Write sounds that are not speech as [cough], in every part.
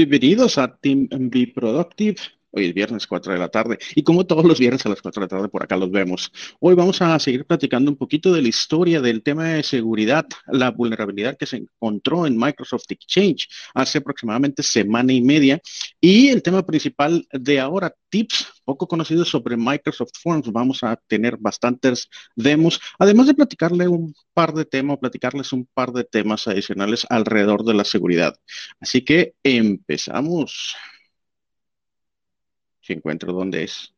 Bienvenidos a Team Be Productive. Hoy es viernes 4 de la tarde y como todos los viernes a las 4 de la tarde por acá los vemos. Hoy vamos a seguir platicando un poquito de la historia del tema de seguridad, la vulnerabilidad que se encontró en Microsoft Exchange hace aproximadamente semana y media y el tema principal de ahora, tips poco conocidos sobre Microsoft Forms. Vamos a tener bastantes demos, además de platicarle un par de temas, platicarles un par de temas adicionales alrededor de la seguridad. Así que empezamos encuentro dónde es.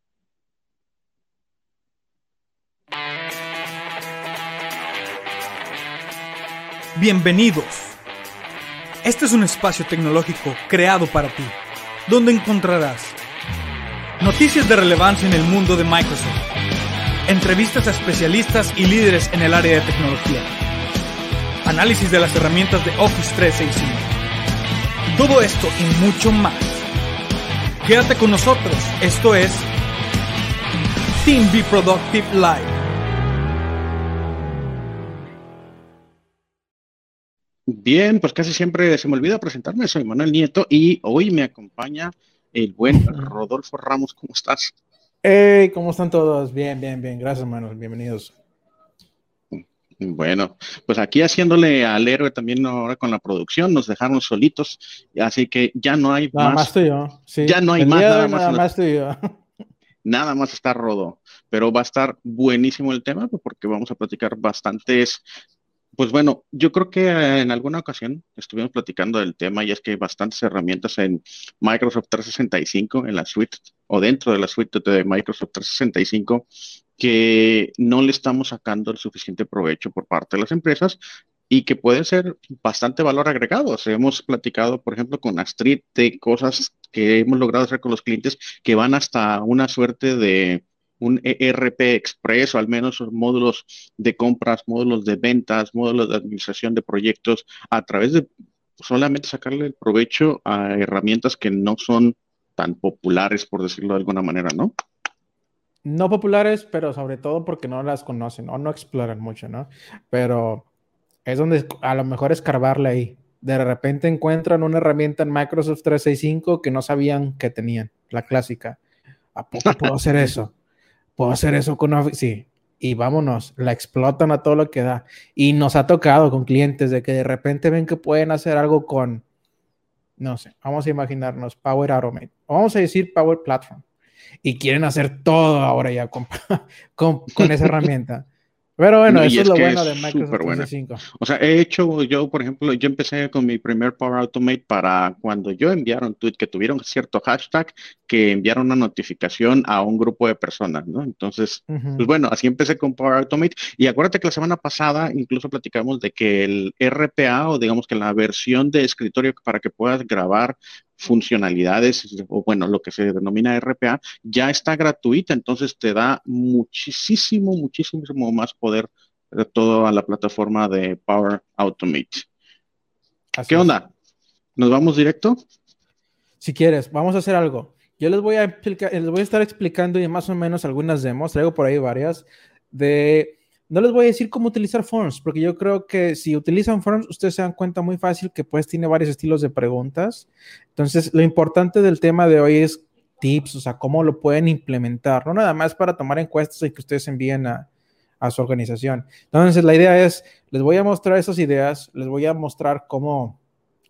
Bienvenidos. Este es un espacio tecnológico creado para ti, donde encontrarás noticias de relevancia en el mundo de Microsoft, entrevistas a especialistas y líderes en el área de tecnología, análisis de las herramientas de Office 365, todo esto y mucho más Quédate con nosotros. Esto es Team Be Productive Live. Bien, pues casi siempre se me olvida presentarme. Soy Manuel Nieto y hoy me acompaña el buen Rodolfo Ramos. ¿Cómo estás? Hey, ¿cómo están todos? Bien, bien, bien. Gracias, Manuel. Bienvenidos. Bueno, pues aquí haciéndole al héroe también ahora con la producción, nos dejaron solitos, así que ya no hay nada más. yo. Ya no hay más, nada más. Nada más está rodo, pero va a estar buenísimo el tema porque vamos a platicar bastantes pues bueno, yo creo que en alguna ocasión estuvimos platicando del tema y es que hay bastantes herramientas en Microsoft 365, en la suite o dentro de la suite de Microsoft 365 que no le estamos sacando el suficiente provecho por parte de las empresas y que pueden ser bastante valor agregado. hemos platicado, por ejemplo, con Astrid de cosas que hemos logrado hacer con los clientes que van hasta una suerte de un ERP Express o al menos módulos de compras, módulos de ventas, módulos de administración de proyectos a través de solamente sacarle el provecho a herramientas que no son tan populares, por decirlo de alguna manera, ¿no? No populares, pero sobre todo porque no las conocen o no exploran mucho, ¿no? Pero es donde a lo mejor escarbarle ahí. De repente encuentran una herramienta en Microsoft 365 que no sabían que tenían, la clásica. ¿A poco puedo hacer eso? Puedo hacer eso con Office. Sí, y vámonos, la explotan a todo lo que da. Y nos ha tocado con clientes de que de repente ven que pueden hacer algo con, no sé, vamos a imaginarnos Power Automate, o vamos a decir Power Platform, y quieren hacer todo ahora ya con, [laughs] con, con esa [laughs] herramienta. Pero bueno, eso es, lo bueno de Microsoft 365. O sea, he hecho, yo, por ejemplo, yo empecé con mi primer Power Automate para cuando yo enviara un tweet que tuvieron cierto hashtag, que enviaron una notificación a un grupo de personas, ¿no? Entonces, pues bueno, así empecé con Power Automate. Y acuérdate que la semana pasada incluso platicamos de que el RPA, o digamos que la versión de escritorio para que puedas grabar funcionalidades, o bueno, lo que se denomina RPA, ya está gratuita, entonces te da muchísimo, muchísimo más poder de toda la plataforma de Power Automate. ¿Qué onda? ¿Nos vamos directo? Si quieres, vamos a hacer algo. Yo les voy a explicar, les voy a estar explicando y más o menos algunas demos, traigo por ahí varias, de no les voy a decir cómo utilizar forms, porque yo creo que si utilizan forms, ustedes se dan cuenta muy fácil que pues tiene varios estilos de preguntas. Entonces, lo importante del tema de hoy es tips, o sea, cómo lo pueden implementar, no nada más para tomar encuestas y que ustedes envíen a, a su organización. Entonces, la idea es, les voy a mostrar esas ideas, les voy a mostrar cómo,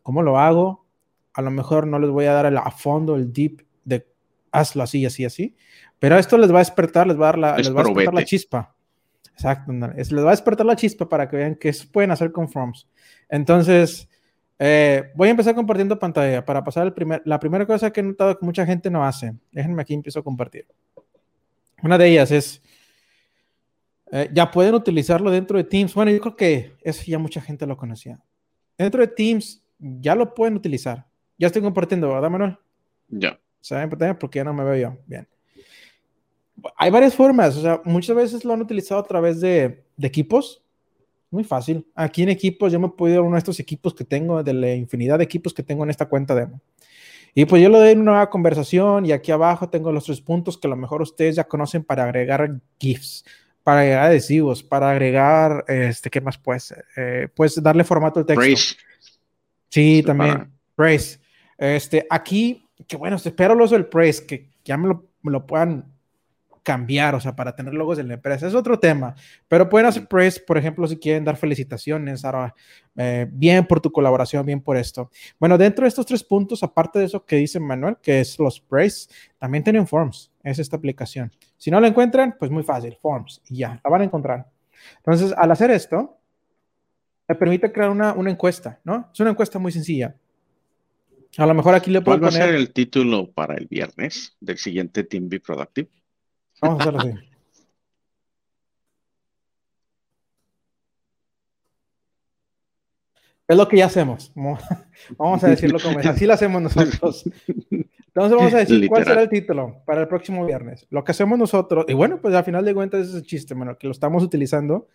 cómo lo hago. A lo mejor no les voy a dar el, a fondo el deep de hazlo así, así, así, pero esto les va a despertar, les va a dar la, les va a despertar la chispa. Exacto, les va a despertar la chispa para que vean qué pueden hacer con Forms. Entonces, eh, voy a empezar compartiendo pantalla para pasar el primer, la primera cosa que he notado que mucha gente no hace. Déjenme aquí, empiezo a compartir. Una de ellas es, eh, ya pueden utilizarlo dentro de Teams. Bueno, yo creo que eso ya mucha gente lo conocía. Dentro de Teams ya lo pueden utilizar. Ya estoy compartiendo, ¿verdad, Manuel? Ya. ¿Saben? Porque ya no me veo yo. Bien hay varias formas, o sea, muchas veces lo han utilizado a través de, equipos. Muy fácil. Aquí en equipos, yo me he podido uno de estos equipos que tengo, de la infinidad de equipos que tengo en esta cuenta demo. Y pues yo lo doy en una nueva conversación y aquí abajo tengo los tres puntos que a lo mejor ustedes ya conocen para agregar GIFs, para agregar adhesivos, para agregar, este, ¿qué más puede ser? Eh, puedes darle formato al texto. Sí, también. Brace. Este, aquí, que bueno, espero los del Press, que ya me lo, me lo puedan cambiar, o sea, para tener logos en la empresa. Es otro tema, pero pueden hacer press, por ejemplo, si quieren dar felicitaciones, ahora, eh, bien por tu colaboración, bien por esto. Bueno, dentro de estos tres puntos, aparte de eso que dice Manuel, que es los press, también tienen Forms, es esta aplicación. Si no la encuentran, pues muy fácil, Forms, y ya, la van a encontrar. Entonces, al hacer esto, me permite crear una, una encuesta, ¿no? Es una encuesta muy sencilla. A lo mejor aquí le puedo ¿Cuál va a ser el título para el viernes del siguiente Team Be Productive? Vamos a hacerlo así. Es lo que ya hacemos. [laughs] Vamos a decirlo como es. Así lo hacemos nosotros. Entonces vamos a decir cuál será el título para el próximo viernes. Lo que hacemos nosotros, y bueno, pues al final de cuentas es el chiste, bueno, que lo estamos utilizando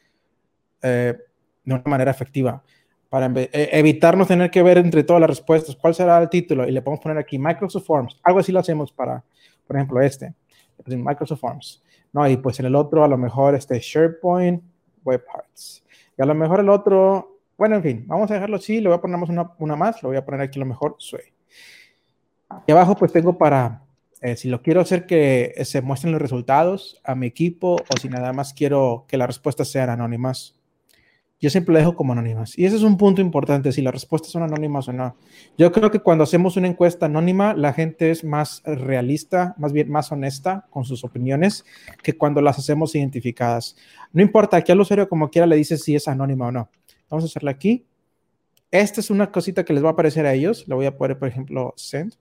eh, de una manera efectiva para e, evitarnos tener que ver entre todas las respuestas cuál será el título y le podemos poner aquí Microsoft Forms. Algo así lo hacemos para, por ejemplo, este Microsoft Forms, ¿no? Y pues en el otro a lo mejor este SharePoint Web Parts. Y a lo mejor el otro, bueno, en fin, vamos a dejarlo así, le voy a poner una, una más, lo voy a poner aquí a lo mejor Sway. Aquí abajo pues tengo para, eh, si lo quiero hacer que se muestren los resultados a mi equipo o si nada más quiero que las respuestas sean anónimas, yo siempre lo dejo como anónimas. Y ese es un punto importante, si las respuestas son anónimas o no. Yo creo que cuando hacemos una encuesta anónima, la gente es más realista, más bien más honesta con sus opiniones que cuando las hacemos identificadas. No importa, aquí al usuario como quiera le dice si es anónima o no. Vamos a hacerla aquí. Esta es una cosita que les va a aparecer a ellos. Le voy a poner, por ejemplo, send.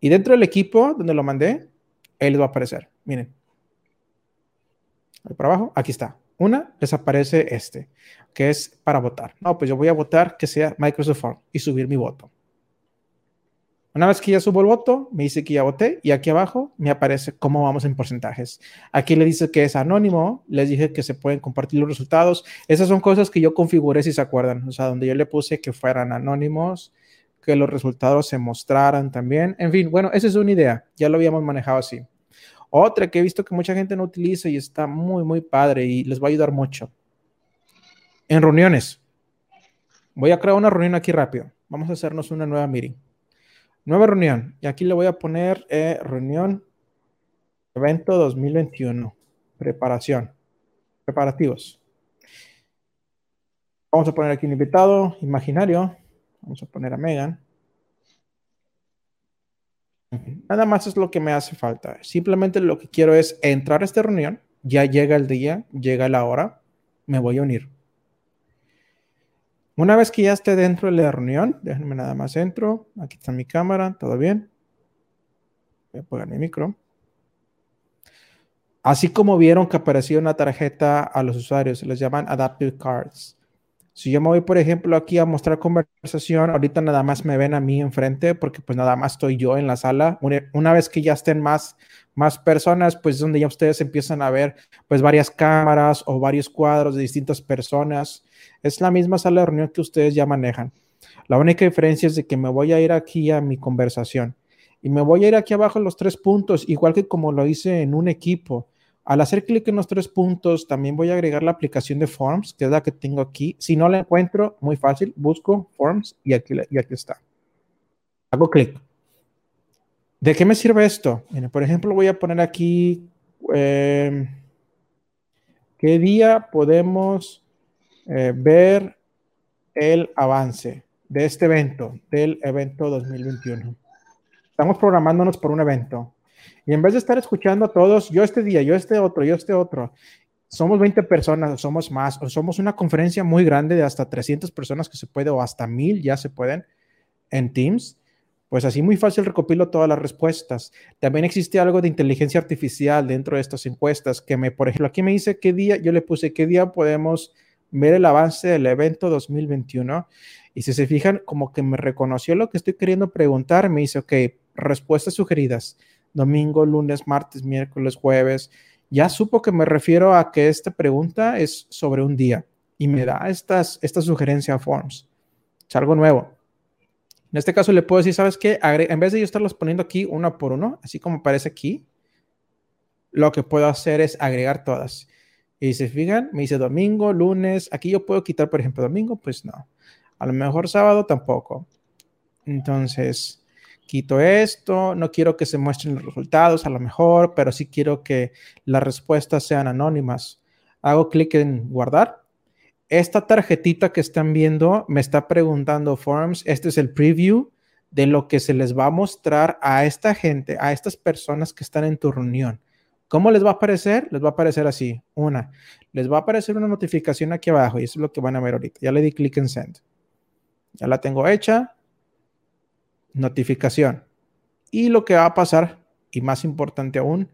Y dentro del equipo donde lo mandé, ahí les va a aparecer. Miren. Ahí para abajo, aquí está. Una, les aparece este, que es para votar. No, pues yo voy a votar que sea Microsoft Form y subir mi voto. Una vez que ya subo el voto, me dice que ya voté y aquí abajo me aparece cómo vamos en porcentajes. Aquí le dice que es anónimo, les dije que se pueden compartir los resultados. Esas son cosas que yo configuré si se acuerdan, o sea, donde yo le puse que fueran anónimos, que los resultados se mostraran también. En fin, bueno, esa es una idea, ya lo habíamos manejado así. Otra que he visto que mucha gente no utiliza y está muy, muy padre y les va a ayudar mucho. En reuniones. Voy a crear una reunión aquí rápido. Vamos a hacernos una nueva meeting. Nueva reunión. Y aquí le voy a poner eh, reunión evento 2021. Preparación. Preparativos. Vamos a poner aquí un invitado imaginario. Vamos a poner a Megan. Nada más es lo que me hace falta. Simplemente lo que quiero es entrar a esta reunión. Ya llega el día, llega la hora, me voy a unir. Una vez que ya esté dentro de la reunión, déjenme nada más entro. Aquí está mi cámara, todo bien. Voy a apagar mi micro. Así como vieron que apareció una tarjeta a los usuarios, se les llaman Adaptive Cards. Si yo me voy, por ejemplo, aquí a mostrar conversación, ahorita nada más me ven a mí enfrente porque pues nada más estoy yo en la sala. Una, vez que ya estén más, más personas, pues es donde ya ustedes empiezan a ver pues varias cámaras o varios cuadros de distintas personas. Es la misma sala de reunión que ustedes ya manejan. La única diferencia es de que me voy a ir aquí a mi conversación y me voy a ir aquí abajo en los tres puntos, igual que como lo hice en un equipo. Al hacer clic en los tres puntos, también voy a agregar la aplicación de Forms, que es la que tengo aquí. Si no la encuentro, muy fácil, busco Forms y aquí, está. Hago clic. ¿De qué me sirve esto? por ejemplo, voy a poner aquí em, qué día podemos eh, ver el avance de este evento, del evento 2021. Estamos programándonos por un evento. Y en vez de estar escuchando a todos, yo este día, yo este otro, yo este otro, somos 20 personas, o somos más, o somos una conferencia muy grande de hasta 300 personas que se puede, o hasta 1000 ya se pueden en Teams, pues así muy fácil recopilo todas las respuestas. También existe algo de inteligencia artificial dentro de estas encuestas que me, por ejemplo, aquí me dice qué día, yo le puse qué día podemos ver el avance del evento 2021. Y si se fijan, como que me reconoció lo que estoy queriendo preguntar, me dice, ok, respuestas sugeridas domingo, lunes, martes, miércoles, jueves. Ya supo que me refiero a que esta pregunta es sobre un día y me da estas, esta sugerencia a Forms. Es algo nuevo. En este caso le puedo decir, ¿sabes qué? en vez de yo estarlos poniendo aquí uno por uno, así como aparece aquí, lo que puedo hacer es agregar todas. Y se fijan, me dice domingo, lunes. Aquí yo puedo quitar, por ejemplo, domingo, pues no. A lo mejor sábado tampoco. Entonces, quito esto, no quiero que se muestren los resultados a lo mejor, pero sí quiero que las respuestas sean anónimas. Hago clic en guardar. Esta tarjetita que están viendo me está preguntando Forms, este es el preview de lo que se les va a mostrar a esta gente, a estas personas que están en tu reunión. ¿Cómo les va a aparecer? Les va a aparecer así. Una, les va a aparecer una notificación aquí abajo y eso es lo que van a ver ahorita. Ya le di clic en send. Ya la tengo hecha notificación. Y lo que va a pasar, y más importante aún,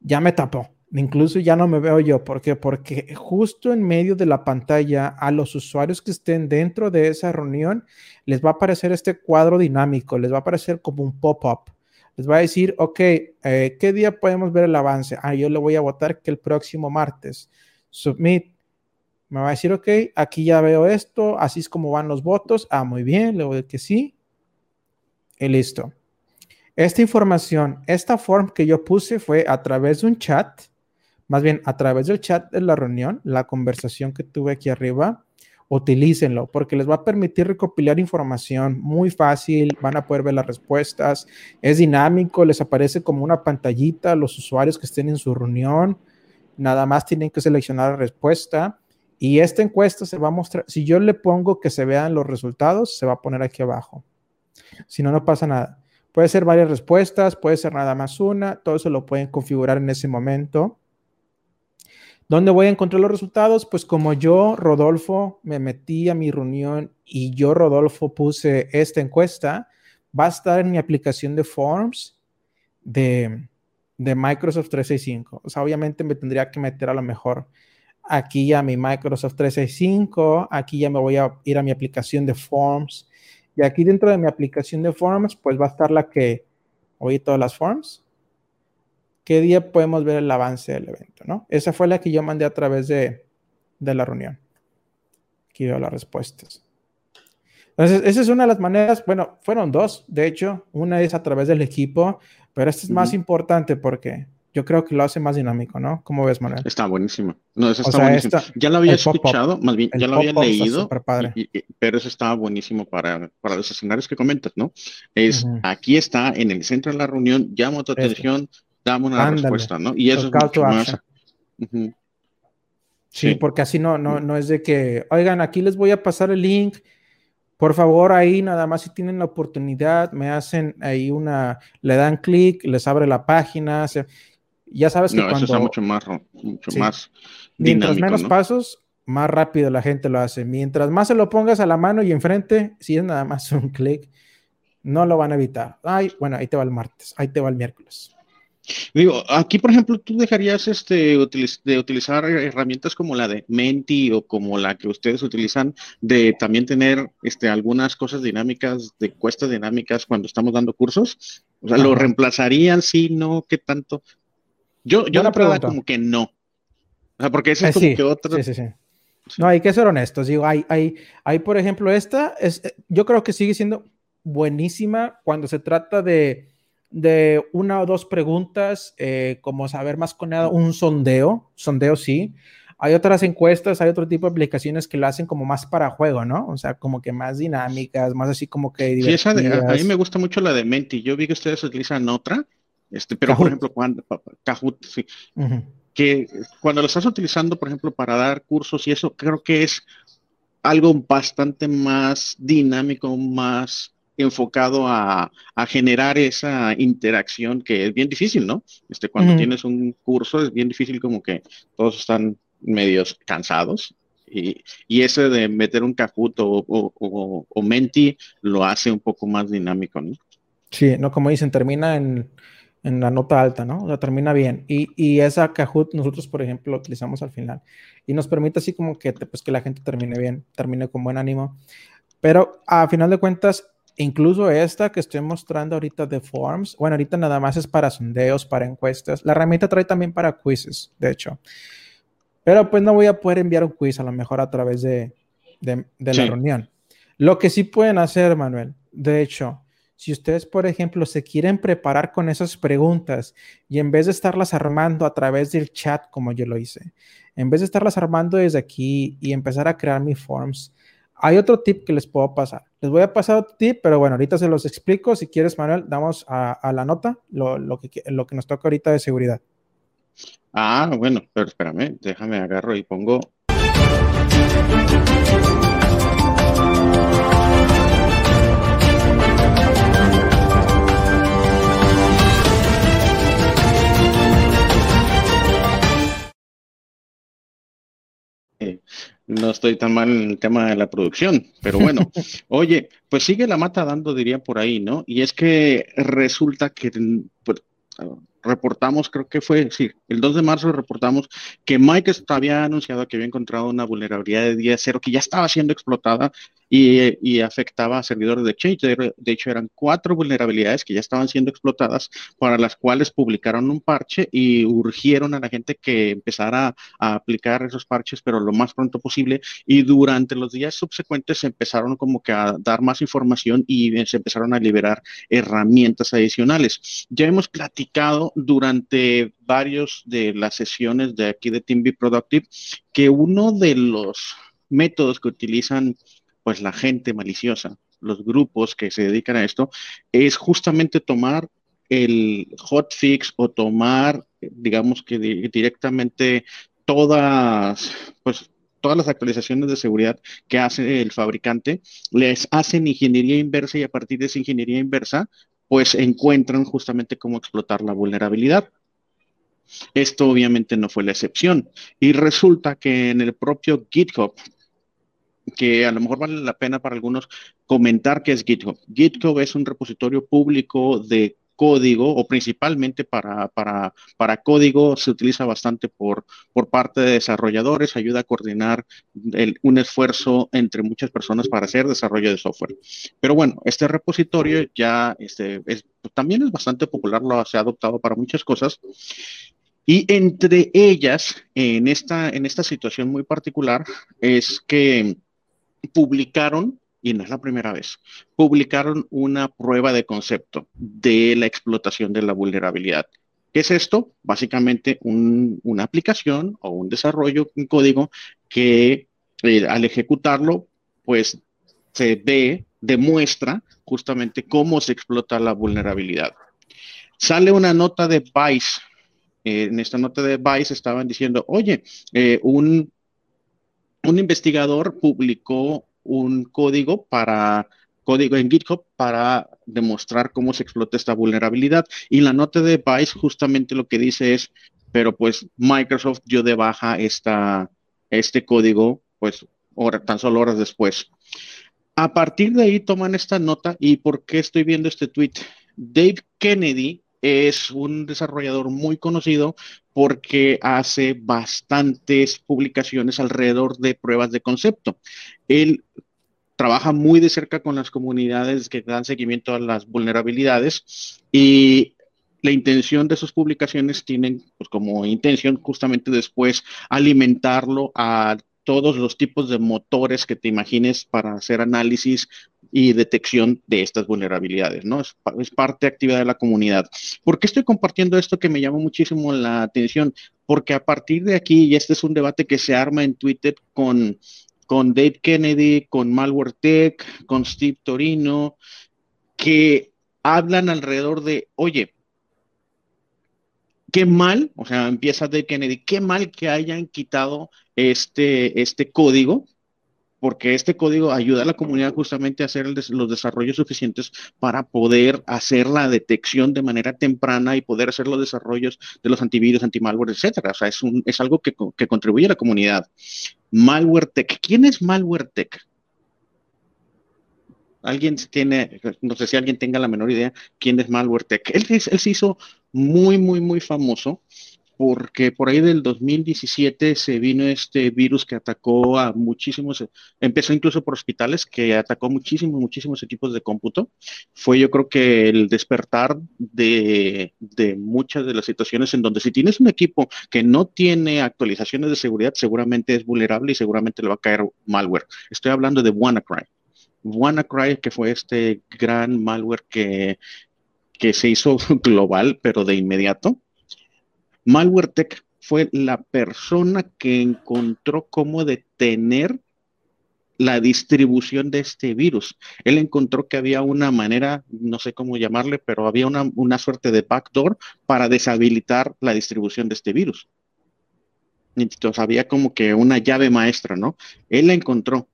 ya me tapó. Incluso ya no me veo yo. ¿Por qué? Porque justo en medio de la pantalla a los usuarios que estén dentro de esa reunión les va a aparecer este cuadro dinámico, les va a aparecer como un pop-up. Les va a decir, ok, eh, ¿qué día podemos ver el avance? Ah, yo le voy a votar que el próximo martes. Submit. Me va a decir, ok, aquí ya veo esto, así es como van los votos. Ah, muy bien, le voy a decir que sí. Y listo. Esta información, esta form que yo puse fue a través de un chat, más bien a través del chat de la reunión, la conversación que tuve aquí arriba. Utilícenlo porque les va a permitir recopilar información muy fácil, van a poder ver las respuestas, es dinámico, les aparece como una pantallita a los usuarios que estén en su reunión, nada más tienen que seleccionar la respuesta y esta encuesta se va a mostrar, si yo le pongo que se vean los resultados, se va a poner aquí abajo. Si no, no pasa nada. Puede ser varias respuestas, puede ser nada más una, todo eso lo pueden configurar en ese momento. ¿Dónde voy a encontrar los resultados? Pues como yo, Rodolfo, me metí a mi reunión y yo, Rodolfo, puse esta encuesta, va a estar en mi aplicación de Forms de, de Microsoft 365. O sea, obviamente me tendría que meter a lo mejor aquí a mi Microsoft 365, aquí ya me voy a ir a mi aplicación de Forms y aquí dentro de mi aplicación de Forms, pues va a estar la que oí todas las Forms. ¿Qué día podemos ver el avance del evento? ¿no? Esa fue la que yo mandé a través de, de la reunión. Aquí veo las respuestas. Entonces, esa es una de las maneras, bueno, fueron dos, de hecho, una es a través del equipo, pero esta es más importante porque yo creo que lo hace más dinámico, ¿no? ¿Cómo ves, Manuel? Está buenísimo. No, eso está buenísimo. ya lo había escuchado, más bien, ya lo había leído, pero eso estaba buenísimo para, para los escenarios que comentas, ¿no? Es, aquí está, en el centro de la reunión, llamo tu atención, dame una respuesta, ¿no? Y eso es mucho más... sí, porque así no, no, no es de que, oigan, aquí les voy a pasar el link, por favor, ahí nada más si tienen la oportunidad, me hacen ahí una, le dan clic, les abre la página, se, ya sabes que no, eso está mucho más, mucho más Mientras menos pasos, más rápido la gente lo hace. Mientras más se lo pongas a la mano y enfrente, si es nada más [laughs] un clic, no lo van a evitar. Ay, bueno, ahí te va el martes, ahí te va el miércoles. Digo, aquí, por ejemplo, tú dejarías este, de utilizar herramientas como la de Menti o como la que ustedes utilizan, de también tener este, algunas cosas dinámicas, de cuestas dinámicas cuando estamos dando cursos. O sea, ¿lo reemplazarían? Sí, no, ¿qué tanto? Yo, yo la pregunta como que no. O sea, porque ese es eh, como que otro. Sí, sí, sí. No, hay que ser honestos. Digo, hay, hay, hay, por ejemplo, esta, es, eh, yo creo que sigue siendo buenísima cuando se trata de, de una o dos preguntas, eh, como saber más con nada, un sondeo, sondeo sí. Hay otras encuestas, hay otro tipo de aplicaciones que lo hacen como más para juego, ¿no? O sea, como que más dinámicas, más así como que... Sí, esa de, a, mí me gusta mucho la de Menti. Yo vi que ustedes utilizan otra, este, pero, por ejemplo, cuando Kahoot, sí, que cuando lo estás utilizando, por ejemplo, para dar cursos y eso, creo que es algo bastante más dinámico, más enfocado a, generar esa interacción que es bien difícil, ¿no? Este, cuando tienes un curso es bien difícil como que todos están medios cansados y, y ese de meter un Kahoot o, o, o, Menti lo hace un poco más dinámico, ¿no? Sí, no como dicen, termina en en la nota alta, ¿no? O sea, termina bien. Y, y, esa Kahoot nosotros, por ejemplo, lo utilizamos al final. Y nos permite así como que, pues, que la gente termine bien, termine con buen ánimo. Pero a final de cuentas, incluso esta que estoy mostrando ahorita de Forms, bueno, ahorita nada más es para sondeos, para encuestas. La herramienta trae también para quizzes, de hecho. Pero pues no voy a poder enviar un quiz a lo mejor a través de, de, la reunión. Lo que sí pueden hacer, Manuel, de hecho, si ustedes, por ejemplo, se quieren preparar con esas preguntas y en vez de estarlas armando a través del chat como yo lo hice, en vez de estarlas armando desde aquí y empezar a crear mi forms, Hay otro tip que les puedo pasar. Les voy a pasar otro tip, pero bueno, ahorita se los explico. Si quieres, Manuel, damos a, la nota lo, lo, que, lo que nos toca ahorita de seguridad. Ah, bueno, pero espérame, déjame agarro y pongo no estoy tan mal en el tema de la producción, pero bueno, [laughs] oye, pues sigue la mata dando, diría por ahí, ¿no? Y es que resulta que pues, reportamos, creo que fue, sí, el 2 de marzo reportamos que Microsoft había anunciado que había encontrado una vulnerabilidad de día cero que ya estaba siendo explotada y, afectaba a servidores de Exchange. De, hecho, eran cuatro vulnerabilidades que ya estaban siendo explotadas, para las cuales publicaron un parche y urgieron a la gente que empezara a aplicar esos parches, pero lo más pronto posible. Y durante los días subsecuentes se empezaron como que a dar más información y se empezaron a liberar herramientas adicionales. Ya hemos platicado durante varios de las sesiones de aquí de TeamB Productive que uno de los métodos que utilizan pues la gente maliciosa, los grupos que se dedican a esto, es justamente tomar el hotfix o tomar, digamos que directamente todas, pues todas las actualizaciones de seguridad que hace el fabricante, les hacen ingeniería inversa y a partir de esa ingeniería inversa, pues encuentran justamente cómo explotar la vulnerabilidad. Esto obviamente no fue la excepción. Y resulta que en el propio GitHub que a lo mejor vale la pena para algunos comentar qué es GitHub. GitHub es un repositorio público de código o principalmente para, para, para código se utiliza bastante por, por parte de desarrolladores, ayuda a coordinar un esfuerzo entre muchas personas para hacer desarrollo de software. Pero bueno, este repositorio ya este, es, también es bastante popular, lo se ha adoptado para muchas cosas. Y entre ellas, en esta, en esta situación muy particular, es que publicaron, y no es la primera vez, publicaron una prueba de concepto de la explotación de la vulnerabilidad. ¿Qué es esto? Básicamente una aplicación o un desarrollo, un código que eh, al ejecutarlo, pues se ve, demuestra justamente cómo se explota la vulnerabilidad. Sale una nota de Vice. Eh, en esta nota de Vice estaban diciendo, oye, eh, un un investigador publicó un código para código en GitHub para demostrar cómo se explota esta vulnerabilidad. Y la nota de Vice justamente lo que dice es, pero pues Microsoft dio de baja esta, este código, pues tan solo horas después. A partir de ahí toman esta nota y ¿por qué estoy viendo este tweet? Dave Kennedy es un desarrollador muy conocido porque hace bastantes publicaciones alrededor de pruebas de concepto. Él trabaja muy de cerca con las comunidades que dan seguimiento a las vulnerabilidades y la intención de sus publicaciones tienen pues, como intención justamente después alimentarlo a todos los tipos de motores que te imagines para hacer análisis y detección de estas vulnerabilidades, ¿no? Es, parte activa de la comunidad. ¿Por qué estoy compartiendo esto que me llama muchísimo la atención? Porque a partir de aquí, y este es un debate que se arma en Twitter con, con Dave Kennedy, con Malware Tech, con Steve Torino, que hablan alrededor de, oye, qué mal, o sea, empieza Dave Kennedy, qué mal que hayan quitado este, este código, porque este código ayuda a la comunidad justamente a hacer los desarrollos suficientes para poder hacer la detección de manera temprana y poder hacer los desarrollos de los antivirus, antimalware, etcétera. O sea, es, un, es algo que, que contribuye a la comunidad. Malware Tech. ¿Quién es Malware Tech? alguien tiene, no sé si alguien tenga la menor idea quién es Malware Tech. Él, él, se hizo muy, muy, muy famoso porque por ahí del 2017 se vino este virus que atacó a muchísimos, empezó incluso por hospitales, que atacó muchísimos, muchísimos equipos de cómputo. Fue yo creo que el despertar de, de muchas de las situaciones en donde si tienes un equipo que no tiene actualizaciones de seguridad, seguramente es vulnerable y seguramente le va a caer malware. Estoy hablando de WannaCry. WannaCry, que fue este gran malware que, que se hizo [laughs] global, pero de inmediato MalwareTech fue la persona que encontró cómo detener la distribución de este virus. Él encontró que había una manera, no sé cómo llamarle, pero había una, una suerte de backdoor para deshabilitar la distribución de este virus. Entonces había como que una llave maestra, ¿no? Él la encontró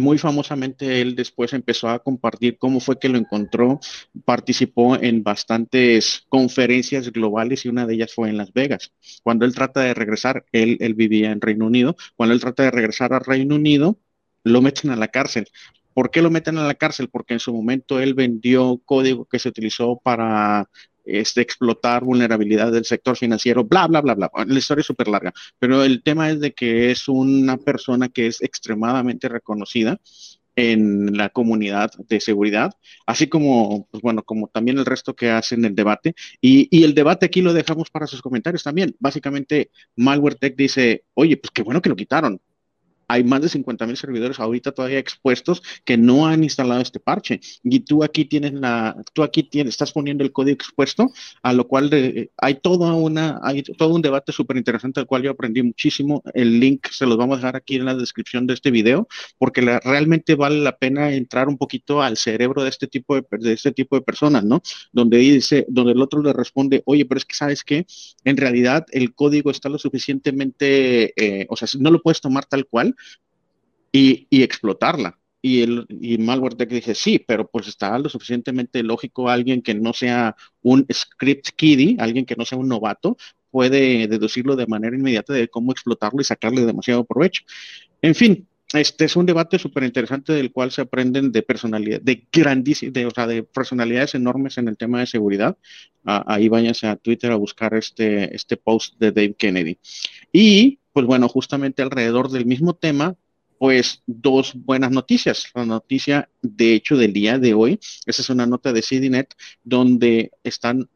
muy famosamente él después empezó a compartir cómo fue que lo encontró, participó en bastantes conferencias globales y una de ellas fue en Las Vegas. Cuando él trata de regresar, él, vivía en Reino Unido, cuando él trata de regresar a Reino Unido, lo meten a la cárcel. ¿Por qué lo meten a la cárcel? Porque en su momento él vendió código que se utilizó para este, explotar vulnerabilidad del sector financiero, bla, bla, bla, bla. La historia es súper larga, pero el tema es de que es una persona que es extremadamente reconocida en la comunidad de seguridad, así como, pues bueno, como también el resto que hacen el debate. Y, y el debate aquí lo dejamos para sus comentarios también. Básicamente, Malware Tech dice, oye, pues qué bueno que lo quitaron hay más de 50 mil servidores ahorita todavía expuestos que no han instalado este parche. Y tú aquí tienes la, tú aquí tienes, estás poniendo el código expuesto, a lo cual hay toda una, hay todo un debate súper interesante del cual yo aprendí muchísimo. El link se los vamos a dejar aquí en la descripción de este video, porque realmente vale la pena entrar un poquito al cerebro de este tipo de, de este tipo de personas, ¿no? Donde dice, donde el otro le responde, oye, pero es que sabes que en realidad el código está lo suficientemente, eh, o sea, no lo puedes tomar tal cual, y, explotarla. Y, el, Malware Tech dice, sí, pero pues está lo suficientemente lógico alguien que no sea un script kiddie, alguien que no sea un novato, puede deducirlo de manera inmediata de cómo explotarlo y sacarle demasiado provecho. En fin, este es un debate súper interesante del cual se aprenden de personalidad, de grandísimas, o sea, de personalidades enormes en el tema de seguridad. Ah, ahí váyanse a Twitter a buscar este, este post de Dave Kennedy. Y, pues bueno, justamente alrededor del mismo tema, pues dos buenas noticias. La noticia, de hecho, del día de hoy, esa es una nota de CDNet, donde están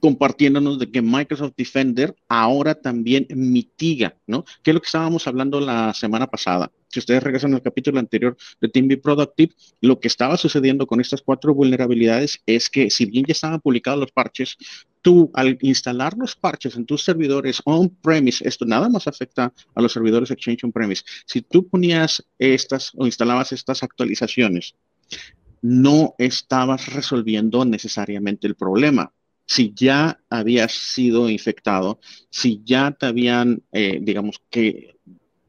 compartiéndonos de que Microsoft Defender ahora también mitiga, ¿no? Que es lo que estábamos hablando la semana pasada. Si ustedes regresan al capítulo anterior de Team Productive, lo que estaba sucediendo con estas cuatro vulnerabilidades es que si bien ya estaban publicados los parches, tú al instalar los parches en tus servidores on-premise, esto nada más afecta a los servidores Exchange on-premise, si tú ponías estas o instalabas estas actualizaciones, no estabas resolviendo necesariamente el problema. Si ya habías sido infectado, si ya te habían, eh, digamos que,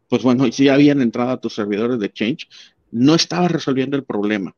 pues bueno, si ya habían entrado a tus servidores de Exchange, no estabas resolviendo el problema.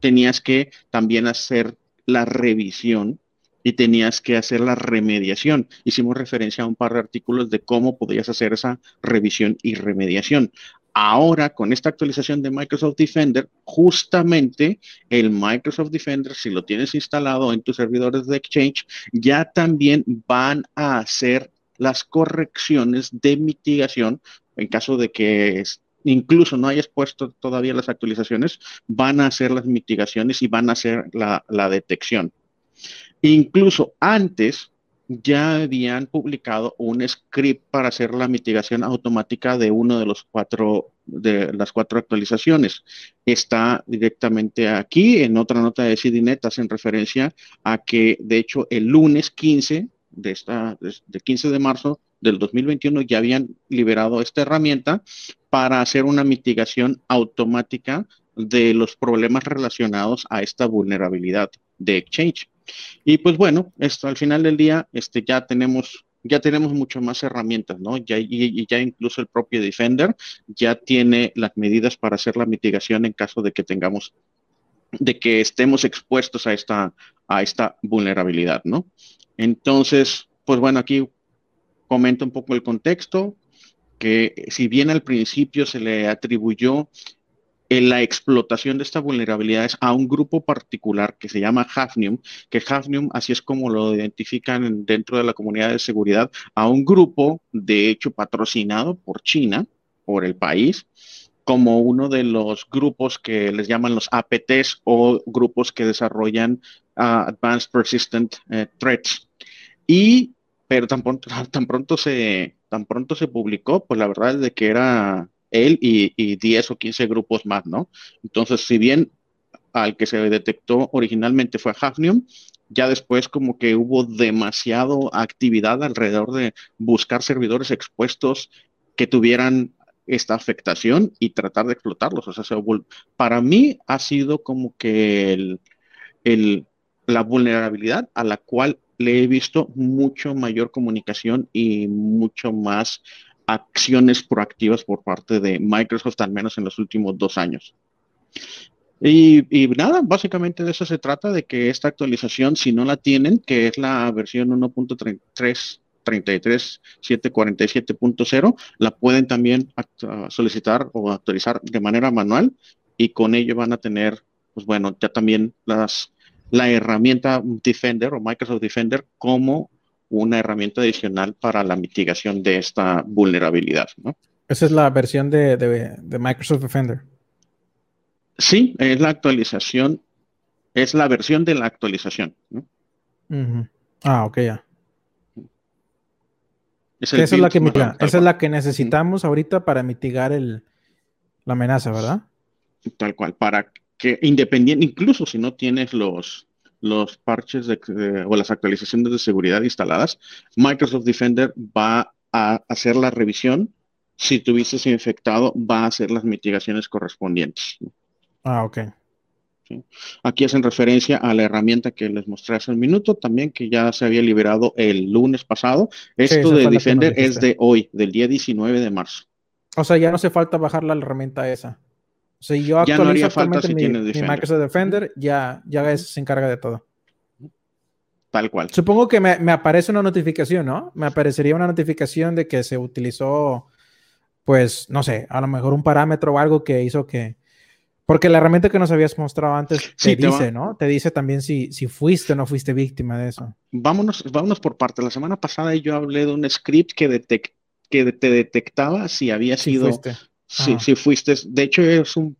Tenías que también hacer la revisión y tenías que hacer la remediación. Hicimos referencia a un par de artículos de cómo podías hacer esa revisión y remediación. Ahora, con esta actualización de Microsoft Defender, justamente el Microsoft Defender, si lo tienes instalado en tus servidores de Exchange, ya también van a hacer las correcciones de mitigación en caso de que incluso no hayas puesto todavía las actualizaciones, van a hacer las mitigaciones y van a hacer la, la detección. Incluso antes ya habían publicado un script para hacer la mitigación automática de uno de los cuatro de las cuatro actualizaciones. Está directamente aquí, en otra nota de CDNet hacen referencia a que de hecho el lunes 15 de esta de 15 de marzo del 2021 ya habían liberado esta herramienta para hacer una mitigación automática de los problemas relacionados a esta vulnerabilidad de Exchange. Y pues bueno, esto al final del día, este, ya tenemos ya tenemos mucho más herramientas, ¿no? Ya, y, ya incluso el propio Defender ya tiene las medidas para hacer la mitigación en caso de que tengamos, de que estemos expuestos a esta, a esta vulnerabilidad, ¿no? Entonces, pues bueno, aquí comento un poco el contexto, que si bien al principio se le atribuyó en la explotación de estas vulnerabilidades a un grupo particular que se llama Hafnium, que Hafnium, así es como lo identifican dentro de la comunidad de seguridad, a un grupo, de hecho, patrocinado por China, por el país, como uno de los grupos que les llaman los APTs o grupos que desarrollan uh, Advanced Persistent eh, Threats. Y, pero tan pronto, [laughs] tan pronto se, tan pronto se publicó, pues la verdad es de que era él y, 10 o 15 grupos más, ¿no? Entonces, si bien al que se detectó originalmente fue Hafnium, ya después como que hubo demasiado actividad alrededor de buscar servidores expuestos que tuvieran esta afectación y tratar de explotarlos. O sea, para mí ha sido como que el, la vulnerabilidad a la cual le he visto mucho mayor comunicación y mucho más acciones proactivas por parte de Microsoft, al menos en los últimos dos años. Y, nada, básicamente de eso se trata, de que esta actualización, si no la tienen, que es la versión 1.33747.0, la pueden también solicitar o actualizar de manera manual y con ello van a tener, pues bueno, ya también las, la herramienta Defender o Microsoft Defender como una herramienta adicional para la mitigación de esta vulnerabilidad. ¿no? Esa es la versión de, de Microsoft Defender. Sí, es la actualización, es la versión de la actualización. Ah, ok, ya. esa, es la que esa es la que necesitamos ahorita para mitigar el, la amenaza, ¿verdad? Tal cual, para que independiente, incluso si no tienes los, los parches o las actualizaciones de seguridad instaladas, Microsoft Defender va a hacer la revisión. Si tuvieses infectado, va a hacer las mitigaciones correspondientes. Ah, ok. Aquí hacen referencia a la herramienta que les mostré hace un minuto, también que ya se había liberado el lunes pasado. Esto de Defender es de hoy, del día 19 de marzo. O sea, ya no hace falta bajar la herramienta esa. O sea, yo actualizo actualmente mi, Microsoft Defender, ya, ya se encarga de todo. Tal cual. Supongo que me, me, aparece una notificación, ¿no? Me aparecería una notificación de que se utilizó, pues, no sé, a lo mejor un parámetro o algo que hizo que, porque la herramienta que nos habías mostrado antes te dice, ¿no? Te dice también si, si fuiste o no fuiste víctima de eso. Vámonos, vámonos por parte. La semana pasada yo hablé de un script que, que te detectaba si había sido. Fuiste. Si, fuiste. De hecho, es un.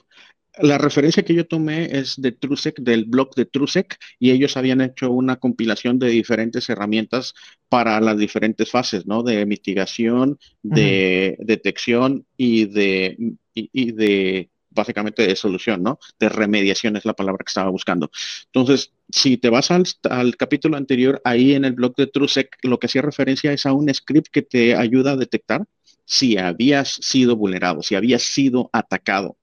La referencia que yo tomé es de Trusec, del blog de Trusec, y ellos habían hecho una compilación de diferentes herramientas para las diferentes fases, ¿no? De mitigación, de detección y de, y de básicamente de solución, ¿no? De remediación es la palabra que estaba buscando. Entonces, si te vas al, capítulo anterior, ahí en el blog de TrueSec, lo que hacía referencia es a un script que te ayuda a detectar si habías sido vulnerado, si habías sido atacado.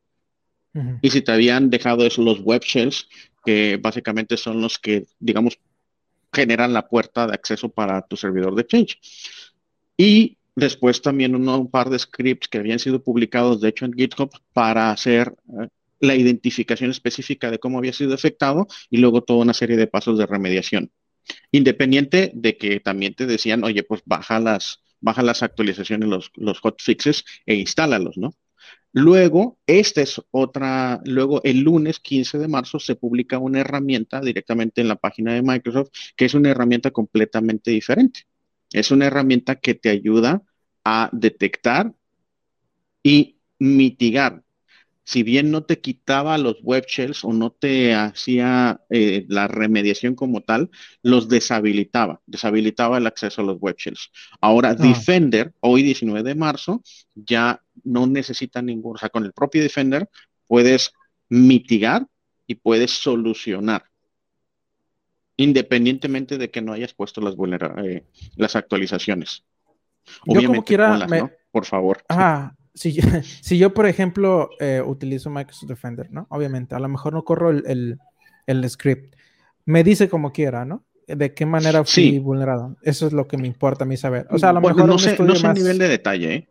Y si te habían dejado eso, los web shells, que básicamente son los que, digamos, generan la puerta de acceso para tu servidor de Change. Y Después también un par de scripts que habían sido publicados, de hecho, en GitHub para hacer eh, la identificación específica de cómo había sido afectado y luego toda una serie de pasos de remediación. Independiente de que también te decían, oye, pues baja las, baja las actualizaciones, los, los hotfixes e instálalos, ¿no? Luego, esta es otra, luego el lunes 15 de marzo se publica una herramienta directamente en la página de Microsoft, que es una herramienta completamente diferente. Es una herramienta que te ayuda a detectar y mitigar. Si bien no te quitaba los web shells o no te hacía eh, la remediación como tal, los deshabilitaba, deshabilitaba el acceso a los web shells. Ahora, ah. Defender, hoy 19 de marzo, ya no necesita ningún, o sea, con el propio Defender puedes mitigar y puedes solucionar independientemente de que no hayas puesto las, eh, las actualizaciones. Obviamente, yo como quiera, por favor. Ah, si, [laughs] si yo, por ejemplo, eh, utilizo Microsoft Defender, ¿no? Obviamente, a lo mejor no corro el, script. Me dice como quiera, ¿no? De qué manera fui vulnerado. Eso es lo que me importa a mí saber. O sea, a lo mejor no sé, no sé el nivel de detalle, ¿eh?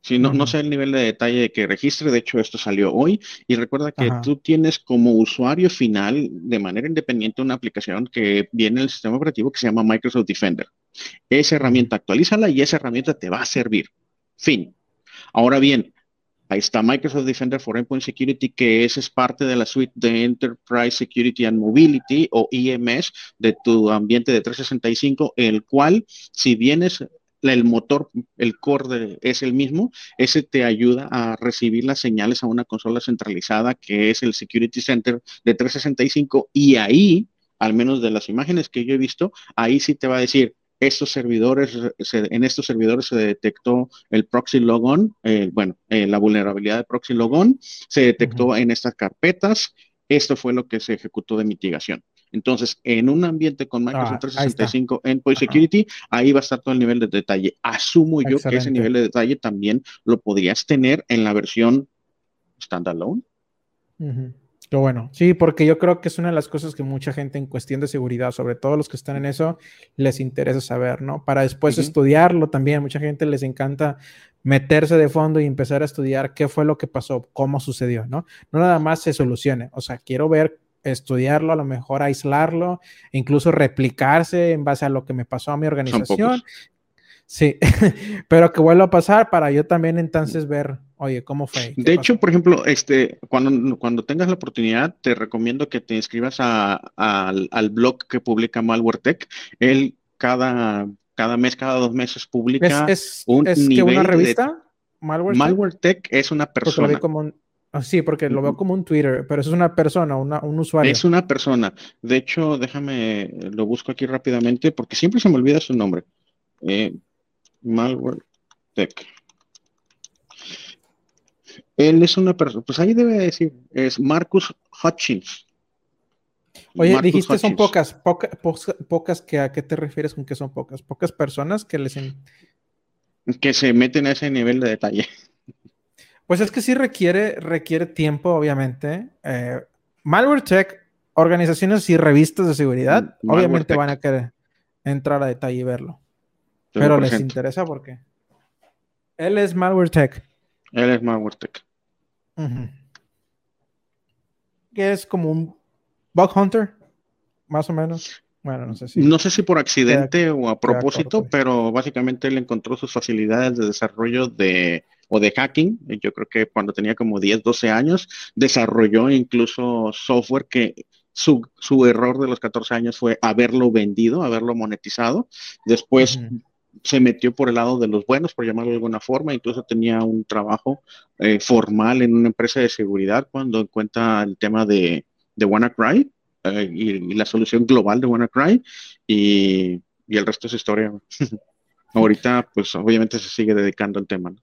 Sí, no, no sé el nivel de detalle que registre, de hecho esto salió hoy y recuerda que tú tienes como usuario final de manera independiente una aplicación que viene en el sistema operativo que se llama Microsoft Defender. Esa herramienta actualízala y esa herramienta te va a servir. Fin. Ahora bien, ahí está Microsoft Defender for Endpoint Security, que esa es parte de la suite de Enterprise Security and Mobility o IMS de tu ambiente de 365, el cual, si vienes el motor, el core es el mismo, ese te ayuda a recibir las señales a una consola centralizada que es el Security Center de 365 y ahí, al menos de las imágenes que yo he visto, ahí sí te va a decir, estos servidores, en estos servidores se detectó el proxy logon, eh, bueno, eh, la vulnerabilidad de proxy logon, se detectó en estas carpetas, esto fue lo que se ejecutó de mitigación. Entonces, en un ambiente con Microsoft 365 Endpoint Security, ahí va a estar todo el nivel de detalle. Asumo yo que ese nivel de detalle también lo podrías tener en la versión standalone. Qué bueno, sí, porque yo creo que es una de las cosas que mucha gente en cuestión de seguridad, sobre todo los que están en eso, les interesa saber, ¿no? Para después estudiarlo también, mucha gente les encanta meterse de fondo y empezar a estudiar qué fue lo que pasó, cómo sucedió, ¿no? No nada más se solucione, o sea, quiero ver, estudiarlo, a lo mejor aislarlo, incluso replicarse en base a lo que me pasó a mi organización. Sí, [laughs] pero que vuelva a pasar para yo también entonces ver Oye, ¿cómo fue? De hecho, por ejemplo, este, cuando, cuando tengas la oportunidad, te recomiendo que te inscribas al, blog que publica MalwareTech. Él cada, cada mes, cada dos meses publica ¿Es, un que una revista? MalwareTech? es una persona. Ah, sí, porque lo veo como un Twitter, pero eso es una persona, un usuario. Es una persona. De hecho, déjame, lo busco aquí rápidamente porque siempre se me olvida su nombre. Eh, MalwareTech. Él es una persona, pues ahí debe decir, es Marcus Hutchins. Oye, dijiste son pocas, pocas que a qué te refieres con que son pocas, pocas personas que les que se meten a ese nivel de detalle. Pues es que sí requiere, requiere tiempo, obviamente. Eh, Malware Tech, organizaciones y revistas de seguridad, obviamente van a querer entrar a detalle y verlo. Pero les interesa porque él es Malware Tech. Él es MalwareTech. Que es como un bug hunter, más o menos. Bueno, no sé si. No sé si por accidente o a propósito, pero básicamente él encontró sus facilidades de desarrollo de o de hacking. Yo creo que cuando tenía como 10, 12 años, desarrolló incluso software que su, error de los 14 años fue haberlo vendido, haberlo monetizado. Después se metió por el lado de los buenos, por llamarlo de alguna forma, incluso tenía un trabajo eh, formal en una empresa de seguridad cuando encuentra el tema de, de WannaCry eh, y, la solución global de WannaCry y, y el resto es historia. [laughs] Ahorita, pues obviamente se sigue dedicando al tema.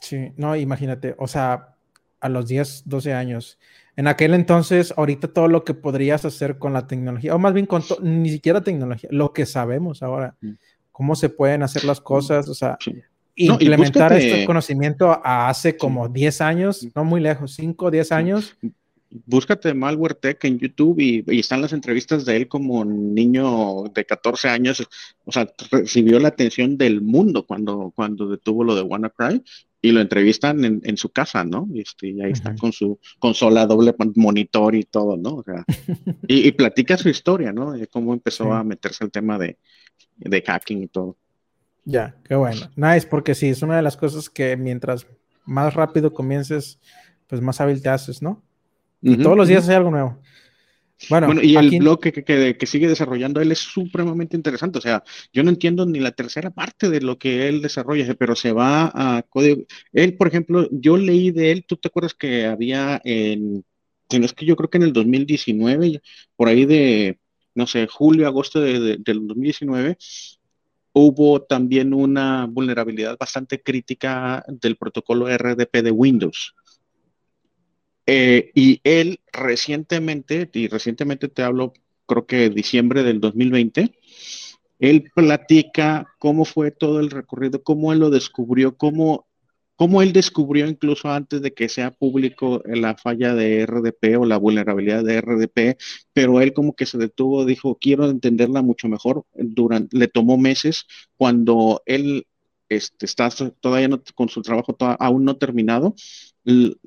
Sí, no, imagínate, o sea, a los 10, 12 años. En aquel entonces, ahorita todo lo que podrías hacer con la tecnología, o más bien con ni siquiera tecnología, lo que sabemos ahora. Cómo se pueden hacer las cosas, o sea, implementar este conocimiento a hace como 10 años, no muy lejos, 5 o 10 años. Búscate Malware Tech en YouTube y, y, están las entrevistas de él como niño de 14 años, o sea, recibió la atención del mundo cuando, cuando detuvo lo de WannaCry y lo entrevistan en, su casa, ¿no? Este, y ahí está con su consola doble monitor y todo, ¿no? O sea, [laughs] y, platica su historia, ¿no? De cómo empezó a meterse el tema de, de hacking y todo. Ya, qué bueno. Nice, porque sí, es una de las cosas que mientras más rápido comiences, pues más hábil te haces, ¿no? Y todos los días hay algo nuevo. Bueno, y el blog que, que, sigue desarrollando él es supremamente interesante. O sea, yo no entiendo ni la tercera parte de lo que él desarrolla, pero se va a código. Él, por ejemplo, yo leí de él, ¿tú te acuerdas que había en, si no es que yo creo que en el 2019, por ahí de no sé, julio, agosto de, del 2019, hubo también una vulnerabilidad bastante crítica del protocolo RDP de Windows. Eh, y él recientemente, y recientemente te hablo, creo que diciembre del 2020, él platica cómo fue todo el recorrido, cómo él lo descubrió, cómo cómo él descubrió incluso antes de que sea público la falla de RDP o la vulnerabilidad de RDP, pero él como que se detuvo, dijo, quiero entenderla mucho mejor. Durante, le tomó meses cuando él este, está todavía con su trabajo aún no terminado,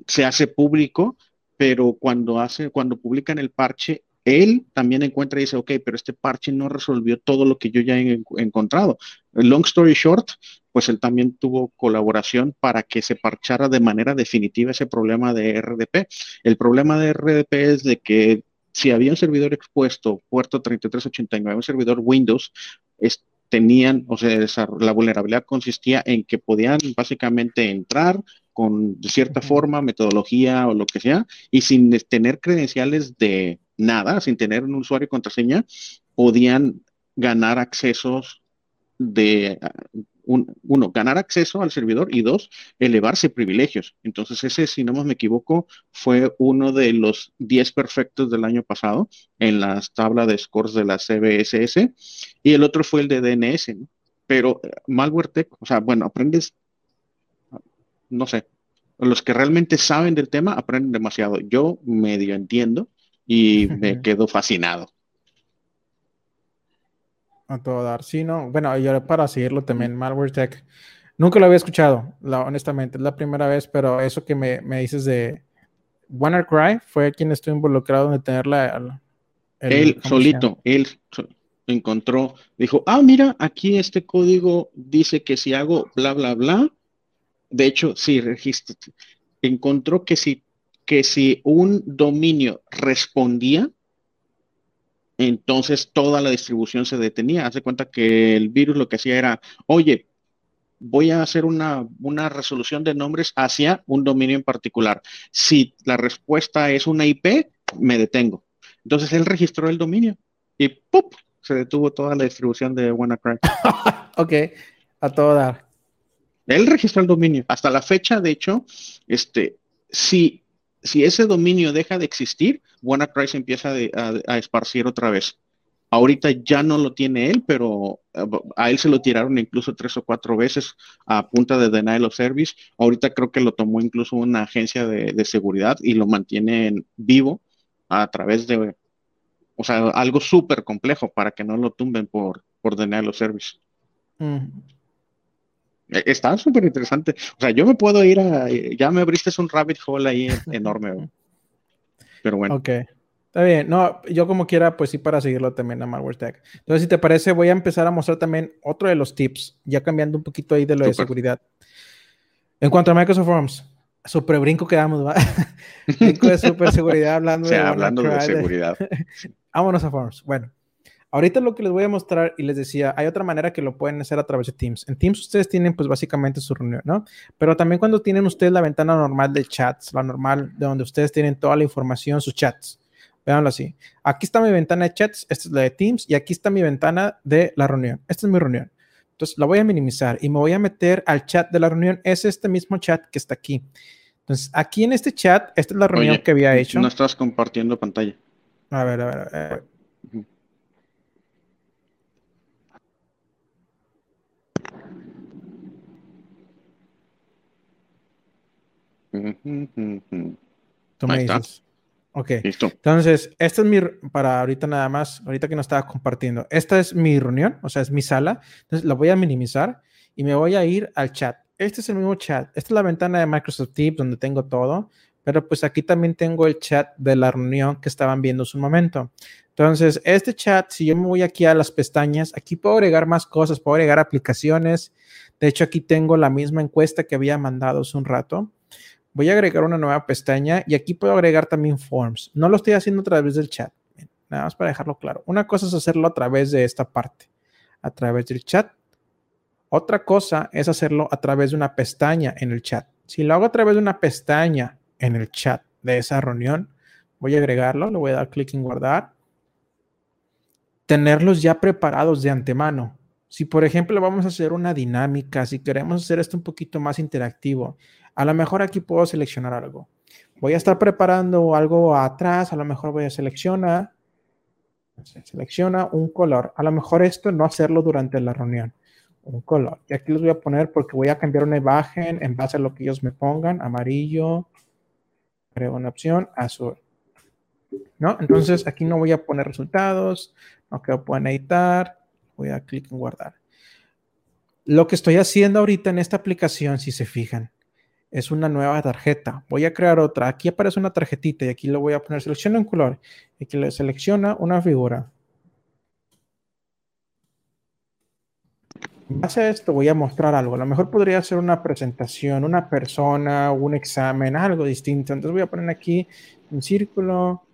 se hace público, pero cuando hace, cuando publican el parche, él también encuentra y dice, ok, pero este parche no resolvió todo lo que yo ya he encontrado. Long story short, pues él también tuvo colaboración para que se parchara de manera definitiva ese problema de RDP. El problema de RDP es de que si había un servidor expuesto, puerto 3389, un servidor Windows, tenían, o sea, la vulnerabilidad consistía en que podían básicamente entrar con cierta forma, metodología o lo que sea, y sin tener credenciales de nada, sin tener un usuario y contraseña, podían ganar accesos de uno, ganar acceso al servidor y dos, elevarse privilegios. Entonces ese, si no me equivoco, fue uno de los 10 perfectos del año pasado en las tablas de scores de la CBSS y el otro fue el de DNS. Pero eh, malware tech, o sea, bueno, aprendes, no sé, los que realmente saben del tema aprenden demasiado. Yo medio entiendo y me [laughs] quedo fascinado. A todo dar. Sí, no. Bueno, yo para seguirlo también, Malware Tech. Nunca lo había escuchado, honestamente. Es la primera vez, pero eso que me, dices de WannaCry fue quien estuvo involucrado en tenerla. él solito, él encontró, dijo, ah, mira, aquí este código dice que si hago bla, bla, bla, de hecho, sí, registra, encontró que si que si un dominio respondía, entonces toda la distribución se detenía. Hace cuenta que el virus lo que hacía era, oye, voy a hacer una, resolución de nombres hacia un dominio en particular. Si la respuesta es una IP, me detengo. Entonces él registró el dominio y ¡pup! se detuvo toda la distribución de WannaCry. [laughs] ok, a todo dar. Él registró el dominio. Hasta la fecha, de hecho, este, si si ese dominio deja de existir, WannaCry se empieza a, esparcir otra vez. Ahorita ya no lo tiene él, pero eh, a él se lo tiraron incluso tres o cuatro veces a punta de denial of service. Ahorita creo que lo tomó incluso una agencia de, seguridad y lo mantiene vivo a través de, o sea, algo súper complejo para que no lo tumben por, por denial of service. Mm. E, está súper interesante. O sea, yo me puedo ir a. Ya me abriste un rabbit hole ahí [laughs] enorme. Pero bueno. Ok. Está bien. No, yo como quiera, pues sí, para seguirlo también a Malware Tech. Entonces, si te parece, voy a empezar a mostrar también otro de los tips, ya cambiando un poquito ahí de lo de seguridad. En cuanto a Microsoft Forms, super brinco que damos, ¿va? [laughs] brinco de [laughs] super seguridad hablando, de, hablando de seguridad. Vámonos a Forms. Bueno, Ahorita lo que les voy a mostrar y les decía, hay otra manera que lo pueden hacer a través de Teams. En Teams ustedes tienen pues básicamente su reunión, ¿no? Pero también cuando tienen ustedes la ventana normal de chats, la normal de donde ustedes tienen toda la información, sus chats. Veanlo así. Aquí está mi ventana de chats, esta es la de Teams y aquí está mi ventana de la reunión. Esta es mi reunión. Entonces la voy a minimizar y me voy a meter al chat de la reunión. Es este mismo chat que está aquí. Entonces aquí en este chat, esta es la reunión que había hecho. No estás compartiendo pantalla. A ver, a ver. A ver. Tú me dices. Ok. Listo. Entonces, esta es mi, para ahorita nada más, ahorita que no estaba compartiendo, esta es mi reunión, o sea, es mi sala. Entonces, la voy a minimizar y me voy a ir al chat. Este es el mismo chat. Esta es la ventana de Microsoft Teams donde tengo todo, pero pues aquí también tengo el chat de la reunión que estaban viendo hace un momento. Entonces, este chat, si yo me voy aquí a las pestañas, aquí puedo agregar más cosas, puedo agregar aplicaciones. De hecho, aquí tengo la misma encuesta que había mandado hace un rato voy a agregar una nueva pestaña y aquí puedo agregar también forms. No lo estoy haciendo a través del chat, nada más para dejarlo claro. Una cosa es hacerlo a través de esta parte, a través del chat. Otra cosa es hacerlo a través de una pestaña en el chat. Si lo hago a través de una pestaña en el chat de esa reunión, voy a agregarlo, le voy a dar clic en guardar. Tenerlos ya preparados de antemano. Si, por ejemplo, vamos a hacer una dinámica, si queremos hacer esto un poquito más interactivo, a lo mejor aquí puedo seleccionar algo. Voy a estar preparando algo atrás, a lo mejor voy a seleccionar, selecciona un color. A lo mejor esto no hacerlo durante la reunión. Un color. Y aquí les voy a poner porque voy a cambiar una imagen en base a lo que ellos me pongan. Amarillo. Creo una opción. Azul. ¿No? Entonces aquí no voy a poner resultados. No quiero poner editar. Voy a clic en guardar. Lo que estoy haciendo ahorita en esta aplicación, si se fijan, es una nueva tarjeta. Voy a crear otra. Aquí aparece una tarjetita y aquí lo voy a poner, selecciona un color. Aquí le selecciona una figura. En base a esto voy a mostrar algo. A lo mejor podría ser una presentación, una persona, un examen, algo distinto. Entonces voy a poner aquí un círculo,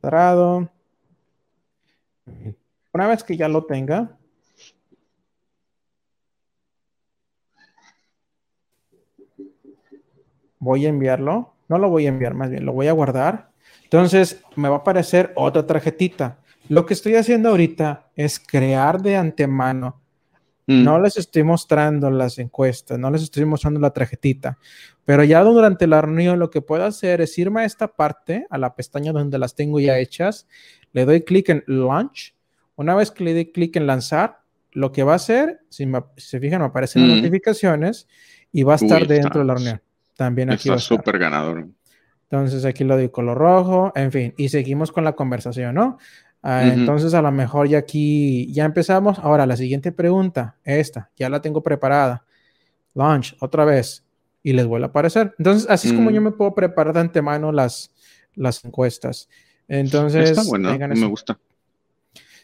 cuadrado. Una vez que ya lo tenga, voy a enviarlo, no lo voy a enviar, más bien lo voy a guardar. Entonces me va a aparecer otra tarjetita. Lo que estoy haciendo ahorita es crear de antemano Mm. No les estoy mostrando las encuestas, no les estoy mostrando la tarjetita, pero ya durante la reunión lo que puedo hacer es irme a esta parte, a la pestaña donde las tengo ya hechas, le doy clic en Launch. Una vez que le doy clic en Lanzar, lo que va a hacer, si, se fijan, me aparecen las notificaciones y va a estar dentro de la reunión. También aquí está súper ganador. Entonces aquí lo doy color rojo, en fin, y seguimos con la conversación, ¿no? Ah, entonces a lo mejor ya aquí ya empezamos. Ahora la siguiente pregunta, esta, ya la tengo preparada. Launch, otra vez, y les vuelve a aparecer. Entonces así es como yo mm. me puedo preparar de antemano las, las encuestas. Entonces, está bueno, me gusta.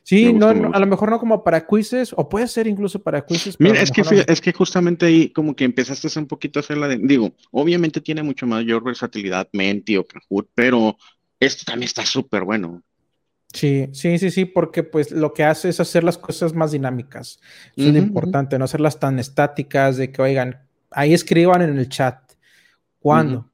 Sí, no, a lo mejor no como para quizzes, o puede ser incluso para quizzes. Mira, es que, es que justamente ahí como que empezaste a un poquito a hacer la de, digo, obviamente tiene mucho mayor versatilidad Menti o Kahoot, pero esto también está súper bueno. Sí, sí, sí, sí, porque pues lo que hace es hacer las cosas más dinámicas. Eso es importante, no hacerlas tan estáticas de que, oigan, ahí escriban en el chat. ¿Cuándo?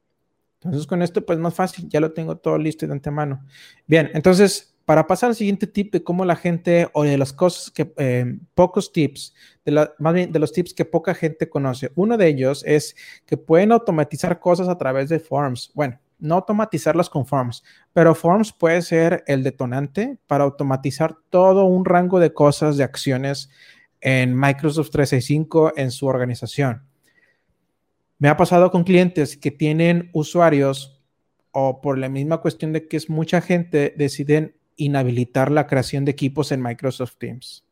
Entonces con esto pues más fácil, ya lo tengo todo listo de antemano. Bien, entonces para pasar al siguiente tip de cómo la gente, o de las cosas que, eh, pocos tips, de la, más bien de los tips que poca gente conoce. Uno de ellos es que pueden automatizar cosas a través de forms. Bueno, no automatizarlas con forms, pero forms puede ser el detonante para automatizar todo un rango de cosas, de acciones en Microsoft 365 en su organización. Me ha pasado con clientes que tienen usuarios o por la misma cuestión de que es mucha gente, deciden inhabilitar la creación de equipos en Microsoft Teams.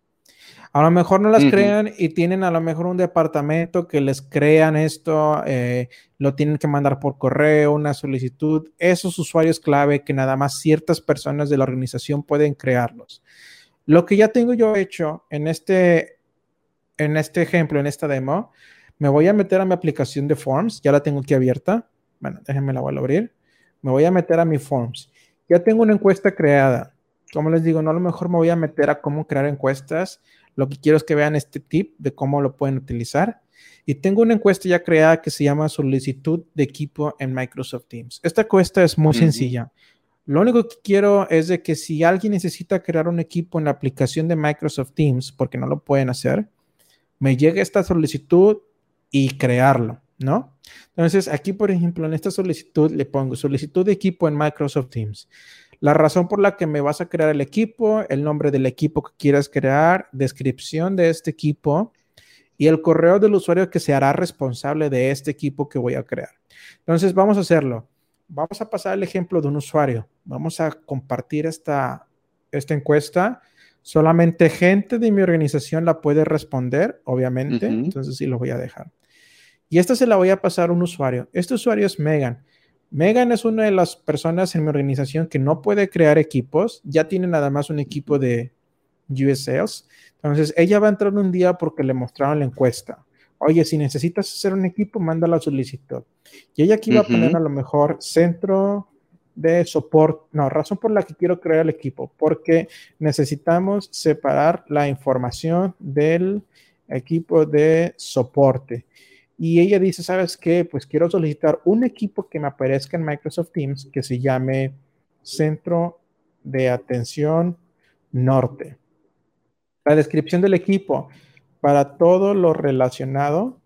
A lo mejor no las crean y tienen a lo mejor un departamento que les crean esto, eh, lo tienen que mandar por correo, una solicitud. Esos usuarios clave que nada más ciertas personas de la organización pueden crearlos. Lo que ya tengo yo hecho en este, en este ejemplo, en esta demo, me voy a meter a mi aplicación de Forms, ya la tengo aquí abierta. Bueno, déjenme la voy a abrir. Me voy a meter a mi Forms. Ya tengo una encuesta creada. Como les digo, no a lo mejor me voy a meter a cómo crear encuestas. Lo que quiero es que vean este tip de cómo lo pueden utilizar. Y tengo una encuesta ya creada que se llama solicitud de equipo en Microsoft Teams. Esta encuesta es muy sencilla. Lo único que quiero es de que si alguien necesita crear un equipo en la aplicación de Microsoft Teams, porque no lo pueden hacer, me llegue esta solicitud y crearlo, ¿no? Entonces, aquí, por ejemplo, en esta solicitud le pongo solicitud de equipo en Microsoft Teams. La razón por la que me vas a crear el equipo, el nombre del equipo que quieras crear, descripción de este equipo y el correo del usuario que se hará responsable de este equipo que voy a crear. Entonces, vamos a hacerlo. Vamos a pasar el ejemplo de un usuario. Vamos a compartir esta, esta encuesta. Solamente gente de mi organización la puede responder, obviamente. Entonces, sí lo voy a dejar. Y esta se la voy a pasar a un usuario. Este usuario es Megan. Megan es una de las personas en mi organización que no puede crear equipos. Ya tiene nada más un equipo de US Sales. Entonces, ella va a entrar un día porque le mostraron la encuesta. Oye, si necesitas hacer un equipo, manda la solicitud. Y ella aquí va a poner a lo mejor centro de soporte. No, razón por la que quiero crear el equipo, porque necesitamos separar la información del equipo de soporte. Y ella dice, ¿sabes qué? Pues quiero solicitar un equipo que me aparezca en Microsoft Teams que se llame Centro de Atención Norte. La descripción del equipo para todo lo relacionado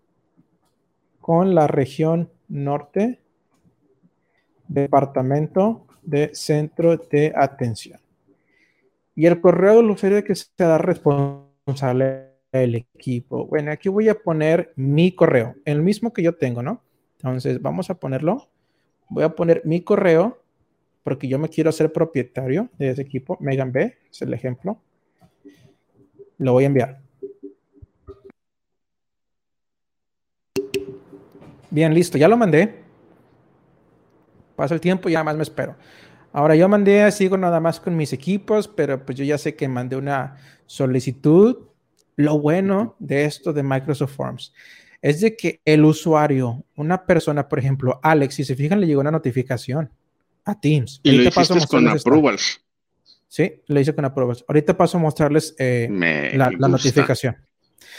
con la región norte, departamento de centro de atención. Y el correo del usuario que se da responsable el equipo. Bueno, aquí voy a poner mi correo, el mismo que yo tengo, ¿no? Entonces, vamos a ponerlo. Voy a poner mi correo porque yo me quiero hacer propietario de ese equipo. Megan B es el ejemplo. Lo voy a enviar. Bien, listo, ya lo mandé. Pasa el tiempo y ya más me espero. Ahora yo mandé, sigo nada más con mis equipos, pero pues yo ya sé que mandé una solicitud lo bueno de esto de Microsoft Forms es de que el usuario, una persona, por ejemplo, Alex, si se fijan, le llegó una notificación a Teams. Y lo hiciste con approvals. Sí, lo hice con approvals. Ahorita paso a mostrarles eh, la, la, notificación.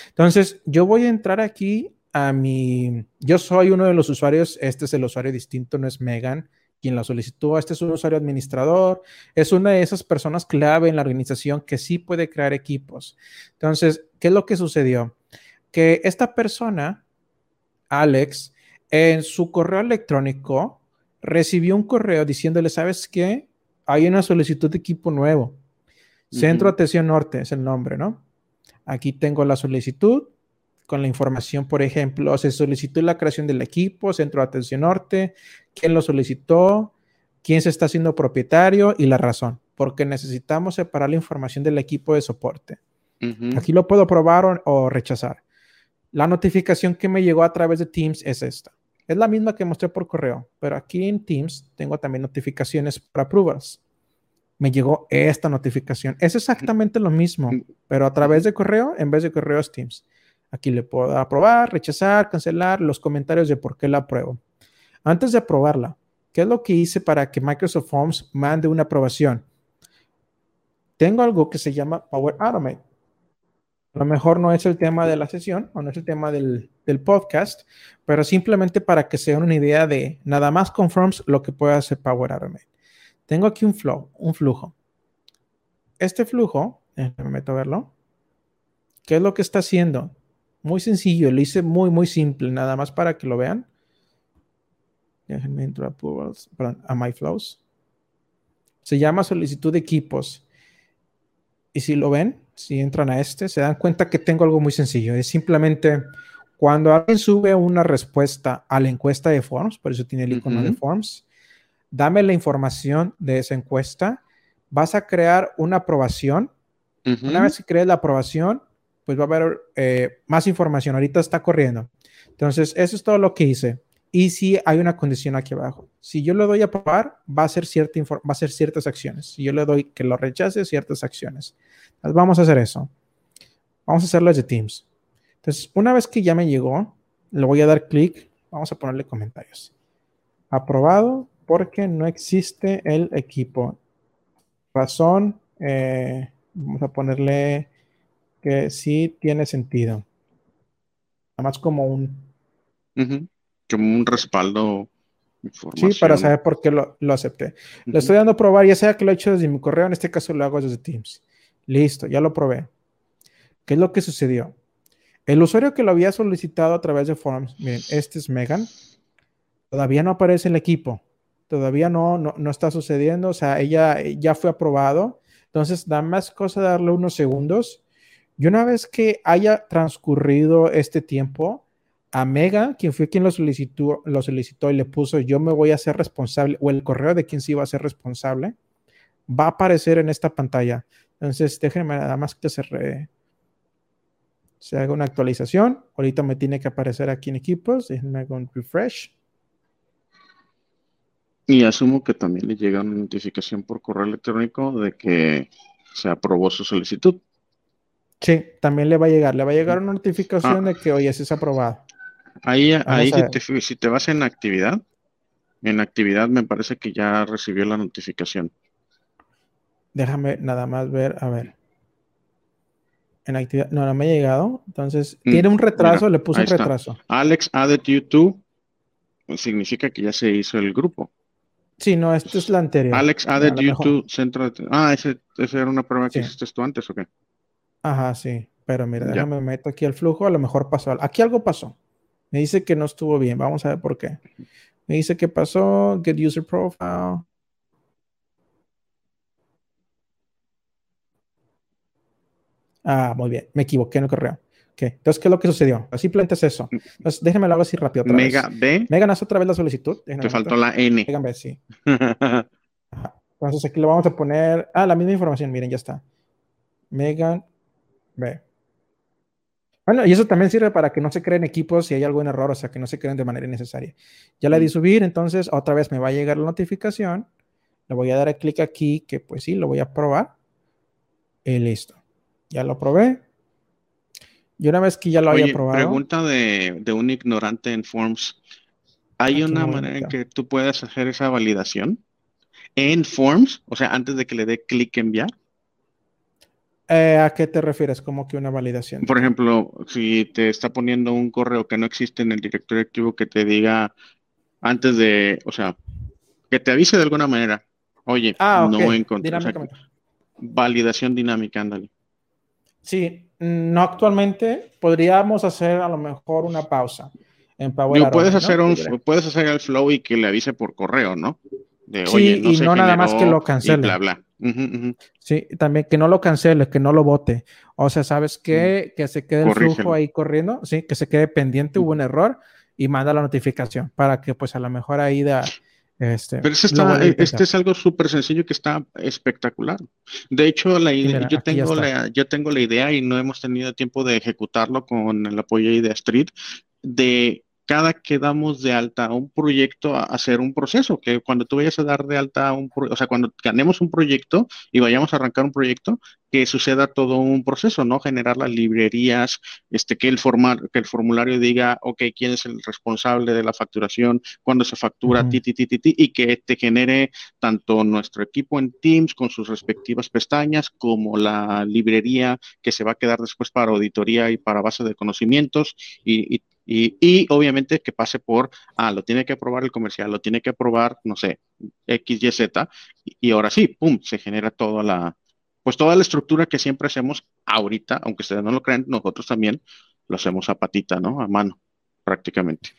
Entonces, yo voy a entrar aquí a mi... Yo soy uno de los usuarios, este es el usuario distinto, no es Megan quien la solicitó. Este es un usuario administrador, es una de esas personas clave en la organización que sí puede crear equipos. Entonces, ¿Qué es lo que sucedió? Que esta persona, Alex, en su correo electrónico recibió un correo diciéndole, ¿sabes qué? Hay una solicitud de equipo nuevo. Centro Atención Norte es el nombre, ¿no? Aquí tengo la solicitud con la información, por ejemplo, se solicitó la creación del equipo, Centro de Atención Norte, quién lo solicitó, quién se está haciendo propietario y la razón, porque necesitamos separar la información del equipo de soporte. Aquí lo puedo probar o, rechazar. La notificación que me llegó a través de Teams es esta. Es la misma que mostré por correo, pero aquí en Teams tengo también notificaciones para approvals. Me llegó esta notificación. Es exactamente lo mismo, pero a través de correo en vez de correo es Teams. Aquí le puedo aprobar, rechazar, cancelar los comentarios de por qué la apruebo. Antes de aprobarla, ¿qué es lo que hice para que Microsoft Forms mande una aprobación? Tengo algo que se llama Power Automate. A lo mejor no es el tema de la sesión o no es el tema del, podcast, pero simplemente para que se den una idea de nada más con Forms lo que puede hacer Power Automate. Tengo aquí un flow, un flujo. Este flujo, me meto a verlo. ¿Qué es lo que está haciendo? Muy sencillo, lo hice muy, muy simple, nada más para que lo vean. Déjenme entrar a My Flows. Se llama solicitud de equipos. Y si lo ven, si entran a este, se dan cuenta que tengo algo muy sencillo. Es simplemente cuando alguien sube una respuesta a la encuesta de Forms, por eso tiene el icono de Forms, dame la información de esa encuesta. Vas a crear una aprobación. Una vez que crees la aprobación, pues va a haber eh, más información. Ahorita está corriendo. Entonces, eso es todo lo que hice. Y si hay una condición aquí abajo. Si yo le doy a probar, va a ser cierta va a ser ciertas acciones. Si yo le doy que lo rechace, ciertas acciones. Entonces, vamos a hacer eso. Vamos a hacerlo desde Teams. Entonces, una vez que ya me llegó, le voy a dar clic. Vamos a ponerle comentarios. Aprobado porque no existe el equipo. Razón, eh, vamos a ponerle que sí tiene sentido. Nada más como un... Como un respaldo. Sí, para saber por qué lo, acepté. Le estoy dando a probar, ya sea que lo he hecho desde mi correo, en este caso lo hago desde Teams. Listo, ya lo probé. ¿Qué es lo que sucedió? El usuario que lo había solicitado a través de Forms, miren, este es Megan, todavía no aparece el equipo, todavía no, no, no está sucediendo, o sea, ella ya fue aprobado, entonces da más cosa darle unos segundos y una vez que haya transcurrido este tiempo, a Mega, quien fue quien lo solicitó, lo solicitó y le puso yo me voy a hacer responsable, o el correo de quien se iba a ser responsable, va a aparecer en esta pantalla. Entonces, déjenme nada más que se, se haga una actualización. Ahorita me tiene que aparecer aquí en equipos. Déjenme con refresh. Y asumo que también le llega una notificación por correo electrónico de que se aprobó su solicitud. Sí, también le va a llegar. Le va a llegar una notificación ah. de que, oye, es aprobado. Ahí, ahí si, te, vas en actividad, en actividad me parece que ya recibió la notificación. Déjame nada más ver, a ver. En actividad, no, no me ha llegado. Entonces, mm, tiene un retraso, le puse un retraso. Alex added YouTube significa que ya se hizo el grupo. Sí, no, esta es la anterior. Alex added YouTube centro de... Ah, ese, ese, era una prueba que hiciste tú antes, ¿o qué? Ajá, sí. Pero mira, déjame meto aquí el flujo, a lo mejor pasó. Aquí algo pasó. Me dice que no estuvo bien. Vamos a ver por qué. Me dice que pasó. Get user profile. Ah, muy bien. Me equivoqué en el correo. Okay. Entonces, ¿qué es lo que sucedió? Simplemente es eso. Entonces, déjenme lo hago así rápido. Otra Mega B. Megan, haz otra vez la solicitud. Te faltó la N. Megan B, sí. [laughs] Entonces, aquí le vamos a poner. Ah, la misma información. Miren, ya está. Megan B. Bueno, y eso también sirve para que no se creen equipos si hay algún error, o sea, que no se creen de manera innecesaria. Ya le di subir, entonces otra vez me va a llegar la notificación. Le voy a dar clic aquí, que pues sí, lo voy a probar. Y listo. Ya lo probé. Y una vez que ya lo haya probado. Pregunta de, de, un ignorante en Forms. ¿Hay una manera en que tú puedas hacer esa validación en Forms? O sea, antes de que le dé clic enviar. Eh, ¿A qué te refieres? Como que una validación. Por ejemplo, si te está poniendo un correo que no existe en el directorio activo que te diga antes de, o sea, que te avise de alguna manera, oye, ah, no encontré. validación dinámica, ándale. Sí, no actualmente. Podríamos hacer a lo mejor una pausa. En Power puedes, hacer un, puedes hacer el flow y que le avise por correo, ¿no? sí, y no nada más que lo cancele. Bla, bla. Sí, también que no lo cancele, que no lo vote. O sea, ¿sabes qué? Mm. Que se quede el flujo ahí corriendo, sí, que se quede pendiente, hubo un error y manda la notificación para que pues a lo mejor ahí da... Este, Pero este es algo súper sencillo que está espectacular. De hecho, la yo, tengo la, yo tengo la idea y no hemos tenido tiempo de ejecutarlo con el apoyo de Street, de cada que damos de alta a un proyecto a hacer un proceso, que cuando tú vayas a dar de alta a un, o sea, cuando ganemos un proyecto y vayamos a arrancar un proyecto, que suceda todo un proceso, ¿no? Generar las librerías, este, que el, que el formulario diga, ok, quién es el responsable de la facturación, cuándo se factura, ti, ti, ti, ti, y que te genere tanto nuestro equipo en Teams con sus respectivas pestañas, como la librería que se va a quedar después para auditoría y para base de conocimientos, y, y y, obviamente que pase por, ah, lo tiene que aprobar el comercial, lo tiene que aprobar, no sé, X, Y, Z, y, ahora sí, pum, se genera toda la, pues toda la estructura que siempre hacemos ahorita, aunque ustedes no lo crean, nosotros también lo hacemos a patita, ¿no? A mano, prácticamente.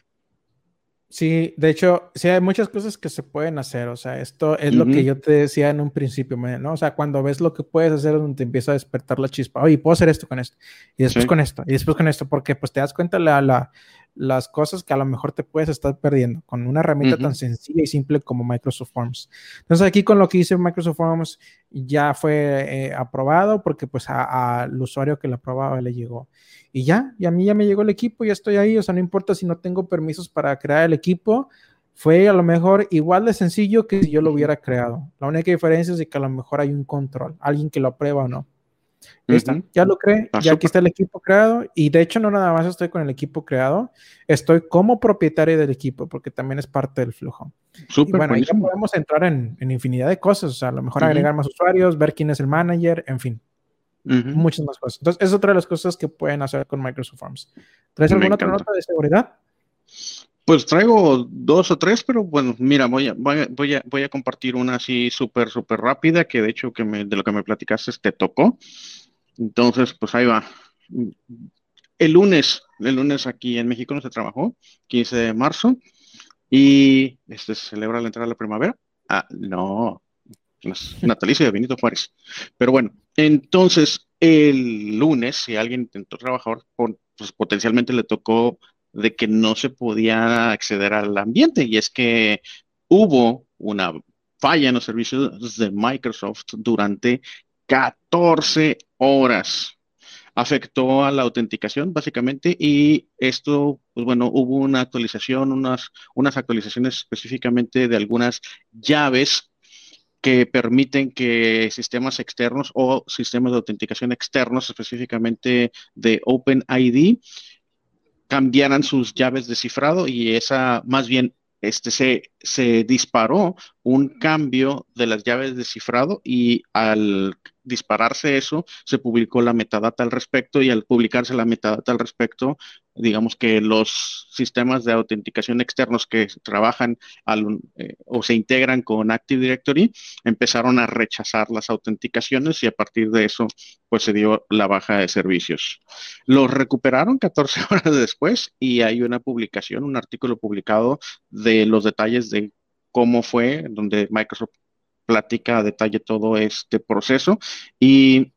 Sí, de hecho, sí hay muchas cosas que se pueden hacer, o sea, esto es lo que yo te decía en un principio, ¿no? O sea, cuando ves lo que puedes hacer, donde te empieza a despertar la chispa, oye, puedo hacer esto con esto, y después con esto, y después con esto, porque pues te das cuenta la, la, las cosas que a lo mejor te puedes estar perdiendo con una herramienta tan sencilla y simple como Microsoft Forms. Entonces aquí con lo que hice Microsoft Forms ya fue eh, aprobado porque pues al usuario que lo aprobaba le llegó. Y ya, y a mí ya me llegó el equipo, ya estoy ahí, o sea, no importa si no tengo permisos para crear el equipo, fue a lo mejor igual de sencillo que si yo lo hubiera creado. La única diferencia es que a lo mejor hay un control, alguien que lo aprueba o no. Ya lo creé, ah, ya aquí está el equipo creado y de hecho no nada más estoy con el equipo creado, estoy como propietario del equipo porque también es parte del flujo. bueno, ahí ya podemos entrar en, infinidad de cosas, o sea, a lo mejor agregar más usuarios, ver quién es el manager, en fin. Muchas más cosas. Entonces, es otra de las cosas que pueden hacer con Microsoft Forms. ¿Traes alguna otra nota de seguridad? Pues traigo dos o tres, pero bueno, mira, voy a, voy a, voy a, compartir una así súper, súper rápida, que de hecho que me, de lo que me platicaste te tocó. Entonces, pues ahí va. El lunes, el lunes aquí en México no se trabajó, 15 de marzo, y este, se celebra la entrada de la primavera. Ah, no, natalicio de Benito Juárez. Pero bueno, entonces el lunes, si alguien intentó trabajar, pues potencialmente le tocó de que no se podía acceder al ambiente y es que hubo una falla en los servicios de Microsoft durante 14 horas. Afectó a la autenticación básicamente y esto, pues bueno, hubo una actualización, unas, unas actualizaciones específicamente de algunas llaves que permiten que sistemas externos o sistemas de autenticación externos, específicamente de OpenID, cambiaran sus llaves de cifrado y esa, más bien, este, se, se disparó un cambio de las llaves de cifrado y al dispararse eso, se publicó la metadata al respecto y al publicarse la metadata al respecto, digamos que los sistemas de autenticación externos que trabajan eh, o se integran con Active Directory empezaron a rechazar las autenticaciones y a partir de eso pues se dio la baja de servicios. Los recuperaron 14 [laughs] horas después y hay una publicación, un artículo publicado de los detalles de cómo fue, donde Microsoft platica a detalle todo este proceso y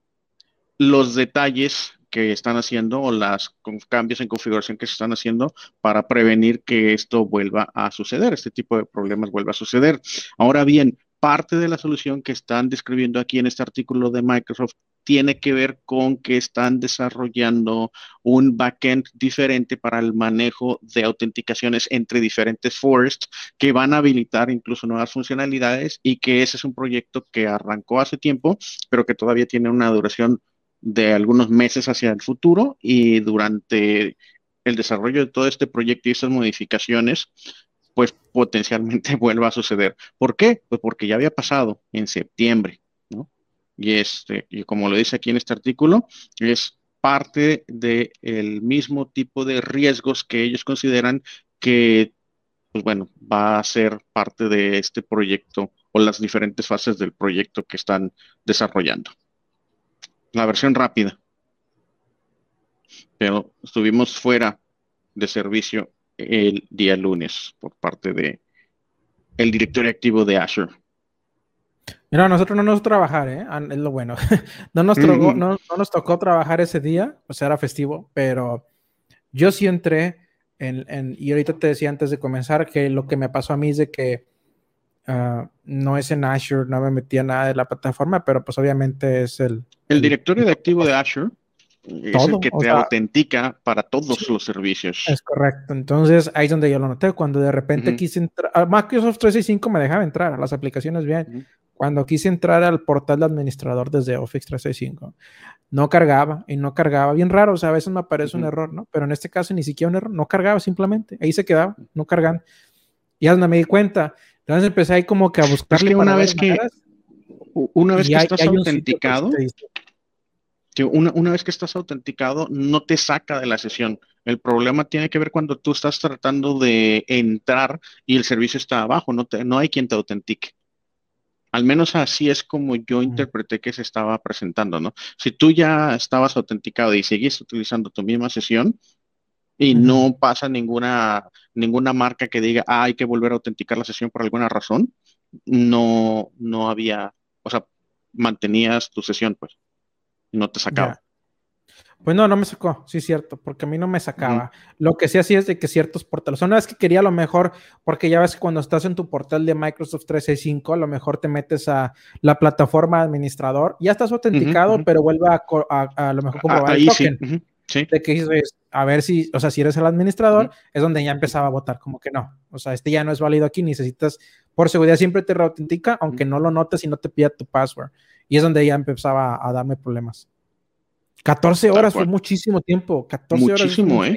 los detalles que están haciendo o los cambios en configuración que se están haciendo para prevenir que esto vuelva a suceder, este tipo de problemas vuelva a suceder. Ahora bien, parte de la solución que están describiendo aquí en este artículo de Microsoft tiene que ver con que están desarrollando un backend diferente para el manejo de autenticaciones entre diferentes forests que van a habilitar incluso nuevas funcionalidades y que ese es un proyecto que arrancó hace tiempo, pero que todavía tiene una duración de algunos meses hacia el futuro. Y durante el desarrollo de todo este proyecto y estas modificaciones, pues potencialmente [laughs] vuelva a suceder. ¿Por qué? Pues porque ya había pasado en septiembre y, este, y como lo dice aquí en este artículo, es parte del mismo tipo de riesgos que ellos consideran que, pues bueno, va a ser parte de este proyecto o las diferentes fases del proyecto que están desarrollando. La versión rápida. pero estuvimos fuera de servicio el día lunes por parte de el directorio activo de Azure. Mira, nosotros no nos trabajar, ¿eh? Ah, es lo bueno. [laughs] no, nos tocó, no, nos tocó trabajar ese día, o sea, era festivo, pero yo sí entré en, y ahorita te decía antes de comenzar que lo que me pasó a mí es de que ah, no es en Azure, no me metía nada de la plataforma, pero pues obviamente es el... El directorio de activo de Azure es el que te autentica para todos los servicios. Es correcto. Entonces, ahí es donde yo lo noté. Cuando de repente quise entrar, a Microsoft 365 me dejaba entrar a las aplicaciones bien. Cuando quise entrar al portal de administrador desde Office 365, no cargaba y no cargaba. Bien raro, o sea, a veces me aparece un error, ¿no? Pero en este caso ni siquiera un error, no cargaba simplemente. Ahí se quedaba, no cargando. Y donde me di cuenta. Entonces empecé ahí como que a buscarle. Es que una vez que, una vez que estás autenticado, una, una, vez que estás autenticado, no te saca de la sesión. El problema tiene que ver cuando tú estás tratando de entrar y el servicio está abajo, no, te, no hay quien te autentique. Al menos así es como yo interpreté que se estaba presentando, ¿no? Si tú ya estabas autenticado y seguís utilizando tu misma sesión y no pasa ninguna, ninguna marca que diga, ah, hay que volver a autenticar la sesión por alguna razón, no, no había, o sea, mantenías tu sesión, pues no te sacaba. Pues no, no me sacó, sí es cierto, porque a mí no me sacaba. Lo que sí hacía es de que ciertos portales, una vez que quería lo mejor, porque ya ves que cuando estás en tu portal de Microsoft 365, a lo mejor te metes a la plataforma administrador, ya estás autenticado, pero vuelve a, a, lo mejor ah, comprobar el token. Sí. De que dices, a ver si, o sea, si eres el administrador, es donde ya empezaba a votar, como que no, o sea, este ya no es válido aquí, necesitas, por seguridad siempre te reautentica, aunque no lo notes y no te pida tu password. Y es donde ya empezaba a darme problemas. 14 horas fue muchísimo tiempo. 14 muchísimo, ¿eh?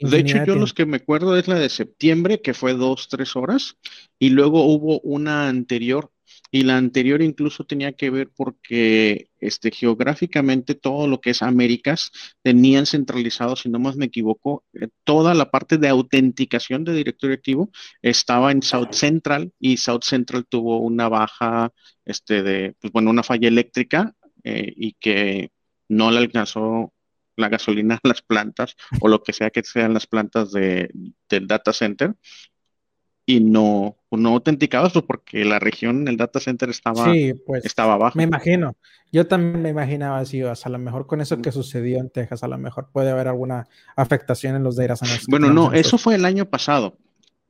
De hecho, yo los que me acuerdo es la de septiembre, que fue dos, tres horas, y luego hubo una anterior, y la anterior incluso tenía que ver porque este, geográficamente todo lo que es Américas tenían centralizado, si no más me equivoco, eh, toda la parte de autenticación de directorio activo estaba en South Central y South Central tuvo una baja, este, de, pues bueno, una falla eléctrica eh, y que no le alcanzó la gasolina a las plantas o lo que sea que sean las plantas de, del data center y no, no autenticados pues porque la región, el data center estaba, sí, pues, estaba abajo. Me imagino. Yo también me imaginaba así, o sea, a lo mejor con eso que sucedió en Texas, a lo mejor puede haber alguna afectación en los data centers. Bueno, no, eso fue el año pasado.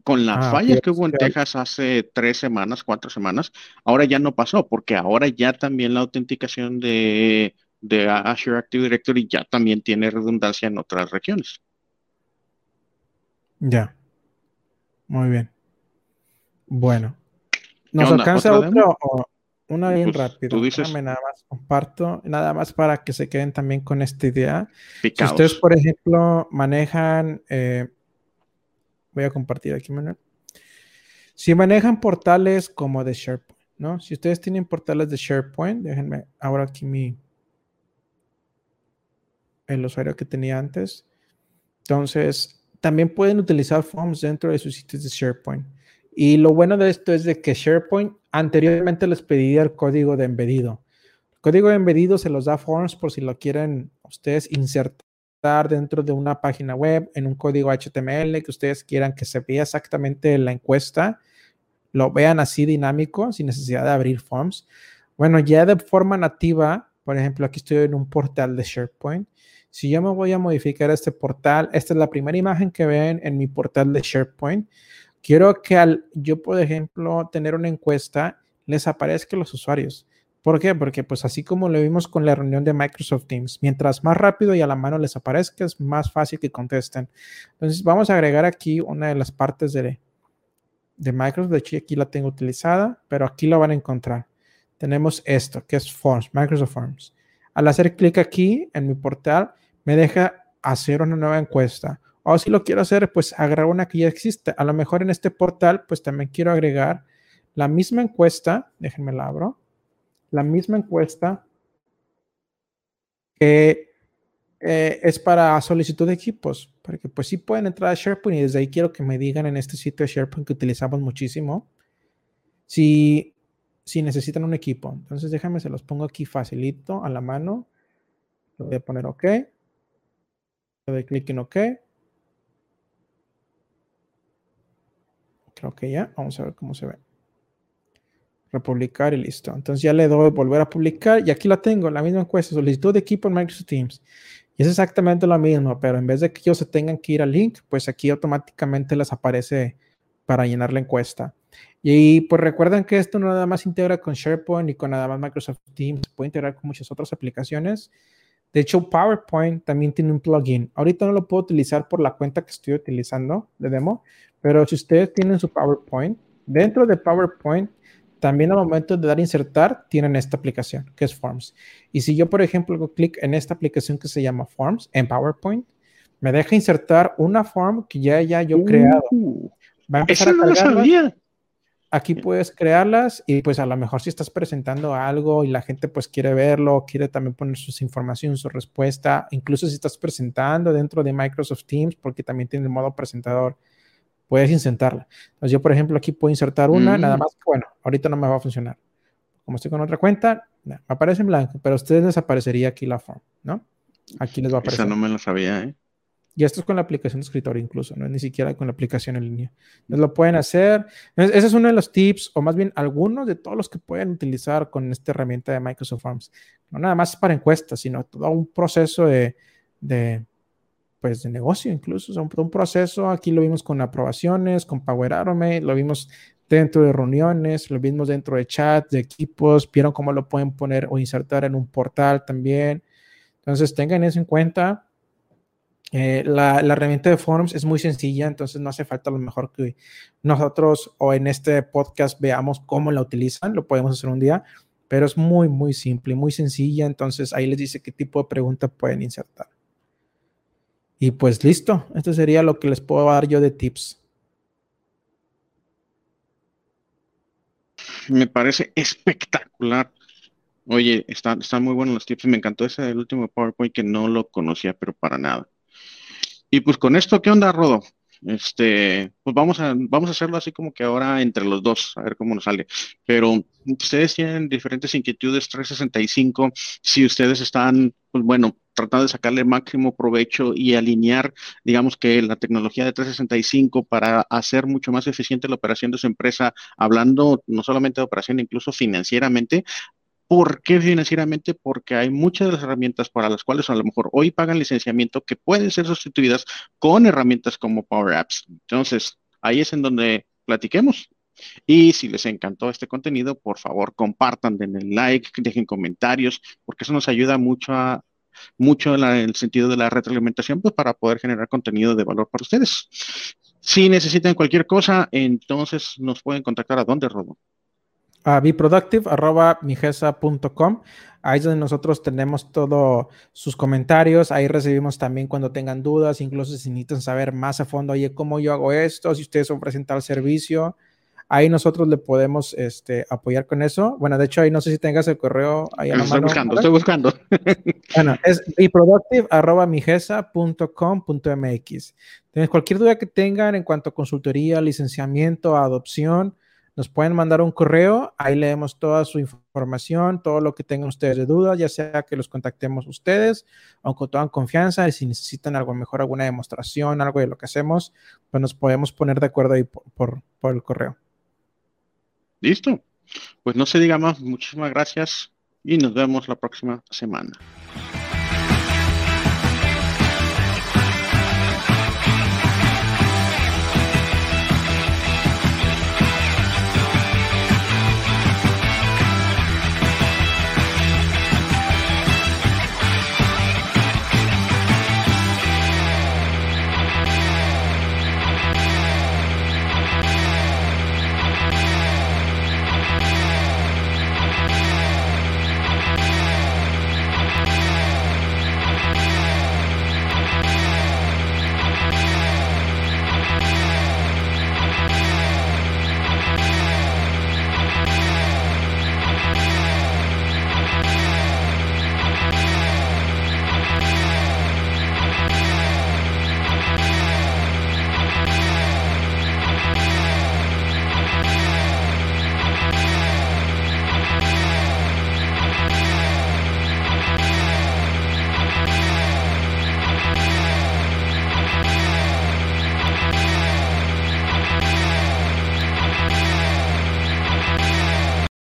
Con la ah, falla que hubo en Texas hace tres semanas, cuatro semanas, ahora ya no pasó, porque ahora ya también la autenticación de de Azure Active Directory ya también tiene redundancia en otras regiones. Ya. Muy bien. Bueno. ¿Nos alcanza otro o una bien pues, rápido? nada más comparto, nada más para que se queden también con esta idea. Si ustedes, por ejemplo, manejan, eh, voy a compartir aquí, Manuel. Si manejan portales como de SharePoint, ¿no? Si ustedes tienen portales de SharePoint, déjenme ahora aquí mi, el usuario que tenía antes. Entonces, también pueden utilizar forms dentro de sus sitios de SharePoint. Y lo bueno de esto es de que SharePoint anteriormente les pedía el código de embedido. El código de embedido se los da Forms por si lo quieren ustedes insertar dentro de una página web en un código HTML que ustedes quieran que se vea exactamente la encuesta, lo vean así dinámico sin necesidad de abrir Forms. Bueno, ya de forma nativa, por ejemplo, aquí estoy en un portal de SharePoint si yo me voy a modificar este portal, esta es la primera imagen que ven en mi portal de SharePoint. Quiero que al yo, por ejemplo, tener una encuesta, les aparezca los usuarios. ¿Por qué? Porque pues así como lo vimos con la reunión de Microsoft Teams, mientras más rápido y a la mano les aparezca, es más fácil que contesten. Entonces vamos a agregar aquí una de las partes de, de Microsoft. De hecho, aquí la tengo utilizada, pero aquí lo van a encontrar. Tenemos esto, que es Forms, Microsoft Forms. Al hacer clic aquí en mi portal, me deja hacer una nueva encuesta. O si lo quiero hacer, pues agregar una que ya existe. A lo mejor en este portal, pues también quiero agregar la misma encuesta. Déjenme la abro. La misma encuesta que eh, es para solicitud de equipos. Porque pues sí pueden entrar a SharePoint y desde ahí quiero que me digan en este sitio de SharePoint que utilizamos muchísimo. Si, si necesitan un equipo. Entonces déjame, se los pongo aquí facilito a la mano. Lo voy a poner OK. Le doy clic en OK. Creo que ya. Vamos a ver cómo se ve. Republicar y listo. Entonces ya le doy volver a publicar y aquí la tengo, la misma encuesta, solicitud de equipo en Microsoft Teams. Y es exactamente lo mismo, pero en vez de que ellos se tengan que ir al link, pues aquí automáticamente les aparece para llenar la encuesta. Y pues recuerden que esto no nada más integra con SharePoint y con nada más Microsoft Teams, puede integrar con muchas otras aplicaciones. De hecho, PowerPoint también tiene un plugin. Ahorita no lo puedo utilizar por la cuenta que estoy utilizando de demo, pero si ustedes tienen su PowerPoint, dentro de PowerPoint, también al momento de dar insertar, tienen esta aplicación que es Forms. Y si yo, por ejemplo, hago clic en esta aplicación que se llama Forms en PowerPoint, me deja insertar una form que ya, ya yo he creado. Uh, Va a empezar a no sabía. Aquí puedes crearlas y pues a lo mejor si estás presentando algo y la gente pues quiere verlo, quiere también poner sus informaciones, su respuesta, incluso si estás presentando dentro de Microsoft Teams, porque también tiene el modo presentador, puedes insertarla. Entonces yo, por ejemplo, aquí puedo insertar una, nada mm. más que bueno, ahorita no me va a funcionar. Como estoy con otra cuenta, me aparece en blanco, pero a ustedes les aparecería aquí la forma, ¿no? Aquí les va a aparecer. Esa no me lo sabía, ¿eh? Y esto es con la aplicación de escritorio incluso, no es ni siquiera con la aplicación en línea. Entonces lo pueden hacer. Ese es uno de los tips, o más bien algunos de todos los que pueden utilizar con esta herramienta de Microsoft Forms. No nada más para encuestas, sino todo un proceso de, de pues, de negocio incluso. O un, proceso, aquí lo vimos con aprobaciones, con Power Automate, lo vimos dentro de reuniones, lo vimos dentro de chat, de equipos, vieron cómo lo pueden poner o insertar en un portal también. Entonces tengan eso en cuenta eh, la, herramienta de Forms es muy sencilla, entonces no hace falta a lo mejor que nosotros o en este podcast veamos cómo la utilizan, lo podemos hacer un día, pero es muy, muy simple, muy sencilla, entonces ahí les dice qué tipo de pregunta pueden insertar. Y pues listo, esto sería lo que les puedo dar yo de tips. Me parece espectacular. Oye, están, están muy buenos los tips. Me encantó ese el último PowerPoint que no lo conocía, pero para nada. Y pues con esto, ¿qué onda, Rodo? Este, pues vamos a, vamos a hacerlo así como que ahora entre los dos, a ver cómo nos sale. Pero ustedes tienen diferentes inquietudes 365. Si ustedes están, pues bueno, tratando de sacarle máximo provecho y alinear, digamos que la tecnología de 365 para hacer mucho más eficiente la operación de su empresa, hablando no solamente de operación, incluso financieramente, ¿Por qué financieramente? Porque hay muchas de las herramientas para las cuales a lo mejor hoy pagan licenciamiento que pueden ser sustituidas con herramientas como Power Apps. Entonces, ahí es en donde platiquemos. Y si les encantó este contenido, por favor, compartan, den el like, dejen comentarios, porque eso nos ayuda mucho a, mucho en, el sentido de la retroalimentación, pues para poder generar contenido de valor para ustedes. Si necesitan cualquier cosa, entonces nos pueden contactar a dónde, Robo a beproductive.migesa.com. Ahí es donde nosotros tenemos todos sus comentarios. Ahí recibimos también cuando tengan dudas, incluso si necesitan saber más a fondo, oye, ¿cómo yo hago esto? Si ustedes ofrecen tal servicio. Ahí nosotros le podemos este, apoyar con eso. Bueno, de hecho, ahí no sé si tengas el correo ahí a la Estoy buscando, estoy [laughs] buscando. bueno, es beproductive.migesa.com.mx. Cualquier duda que tengan en cuanto a consultoría, licenciamiento, adopción, nos pueden mandar un correo, ahí leemos toda su información, todo lo que tengan ustedes de dudas, ya sea que los contactemos ustedes, aunque tengan confianza, y si necesitan algo mejor, alguna demostración, algo de lo que hacemos, pues nos podemos poner de acuerdo ahí por, por el correo. Listo. Pues no se diga más, muchísimas gracias y nos vemos la próxima semana.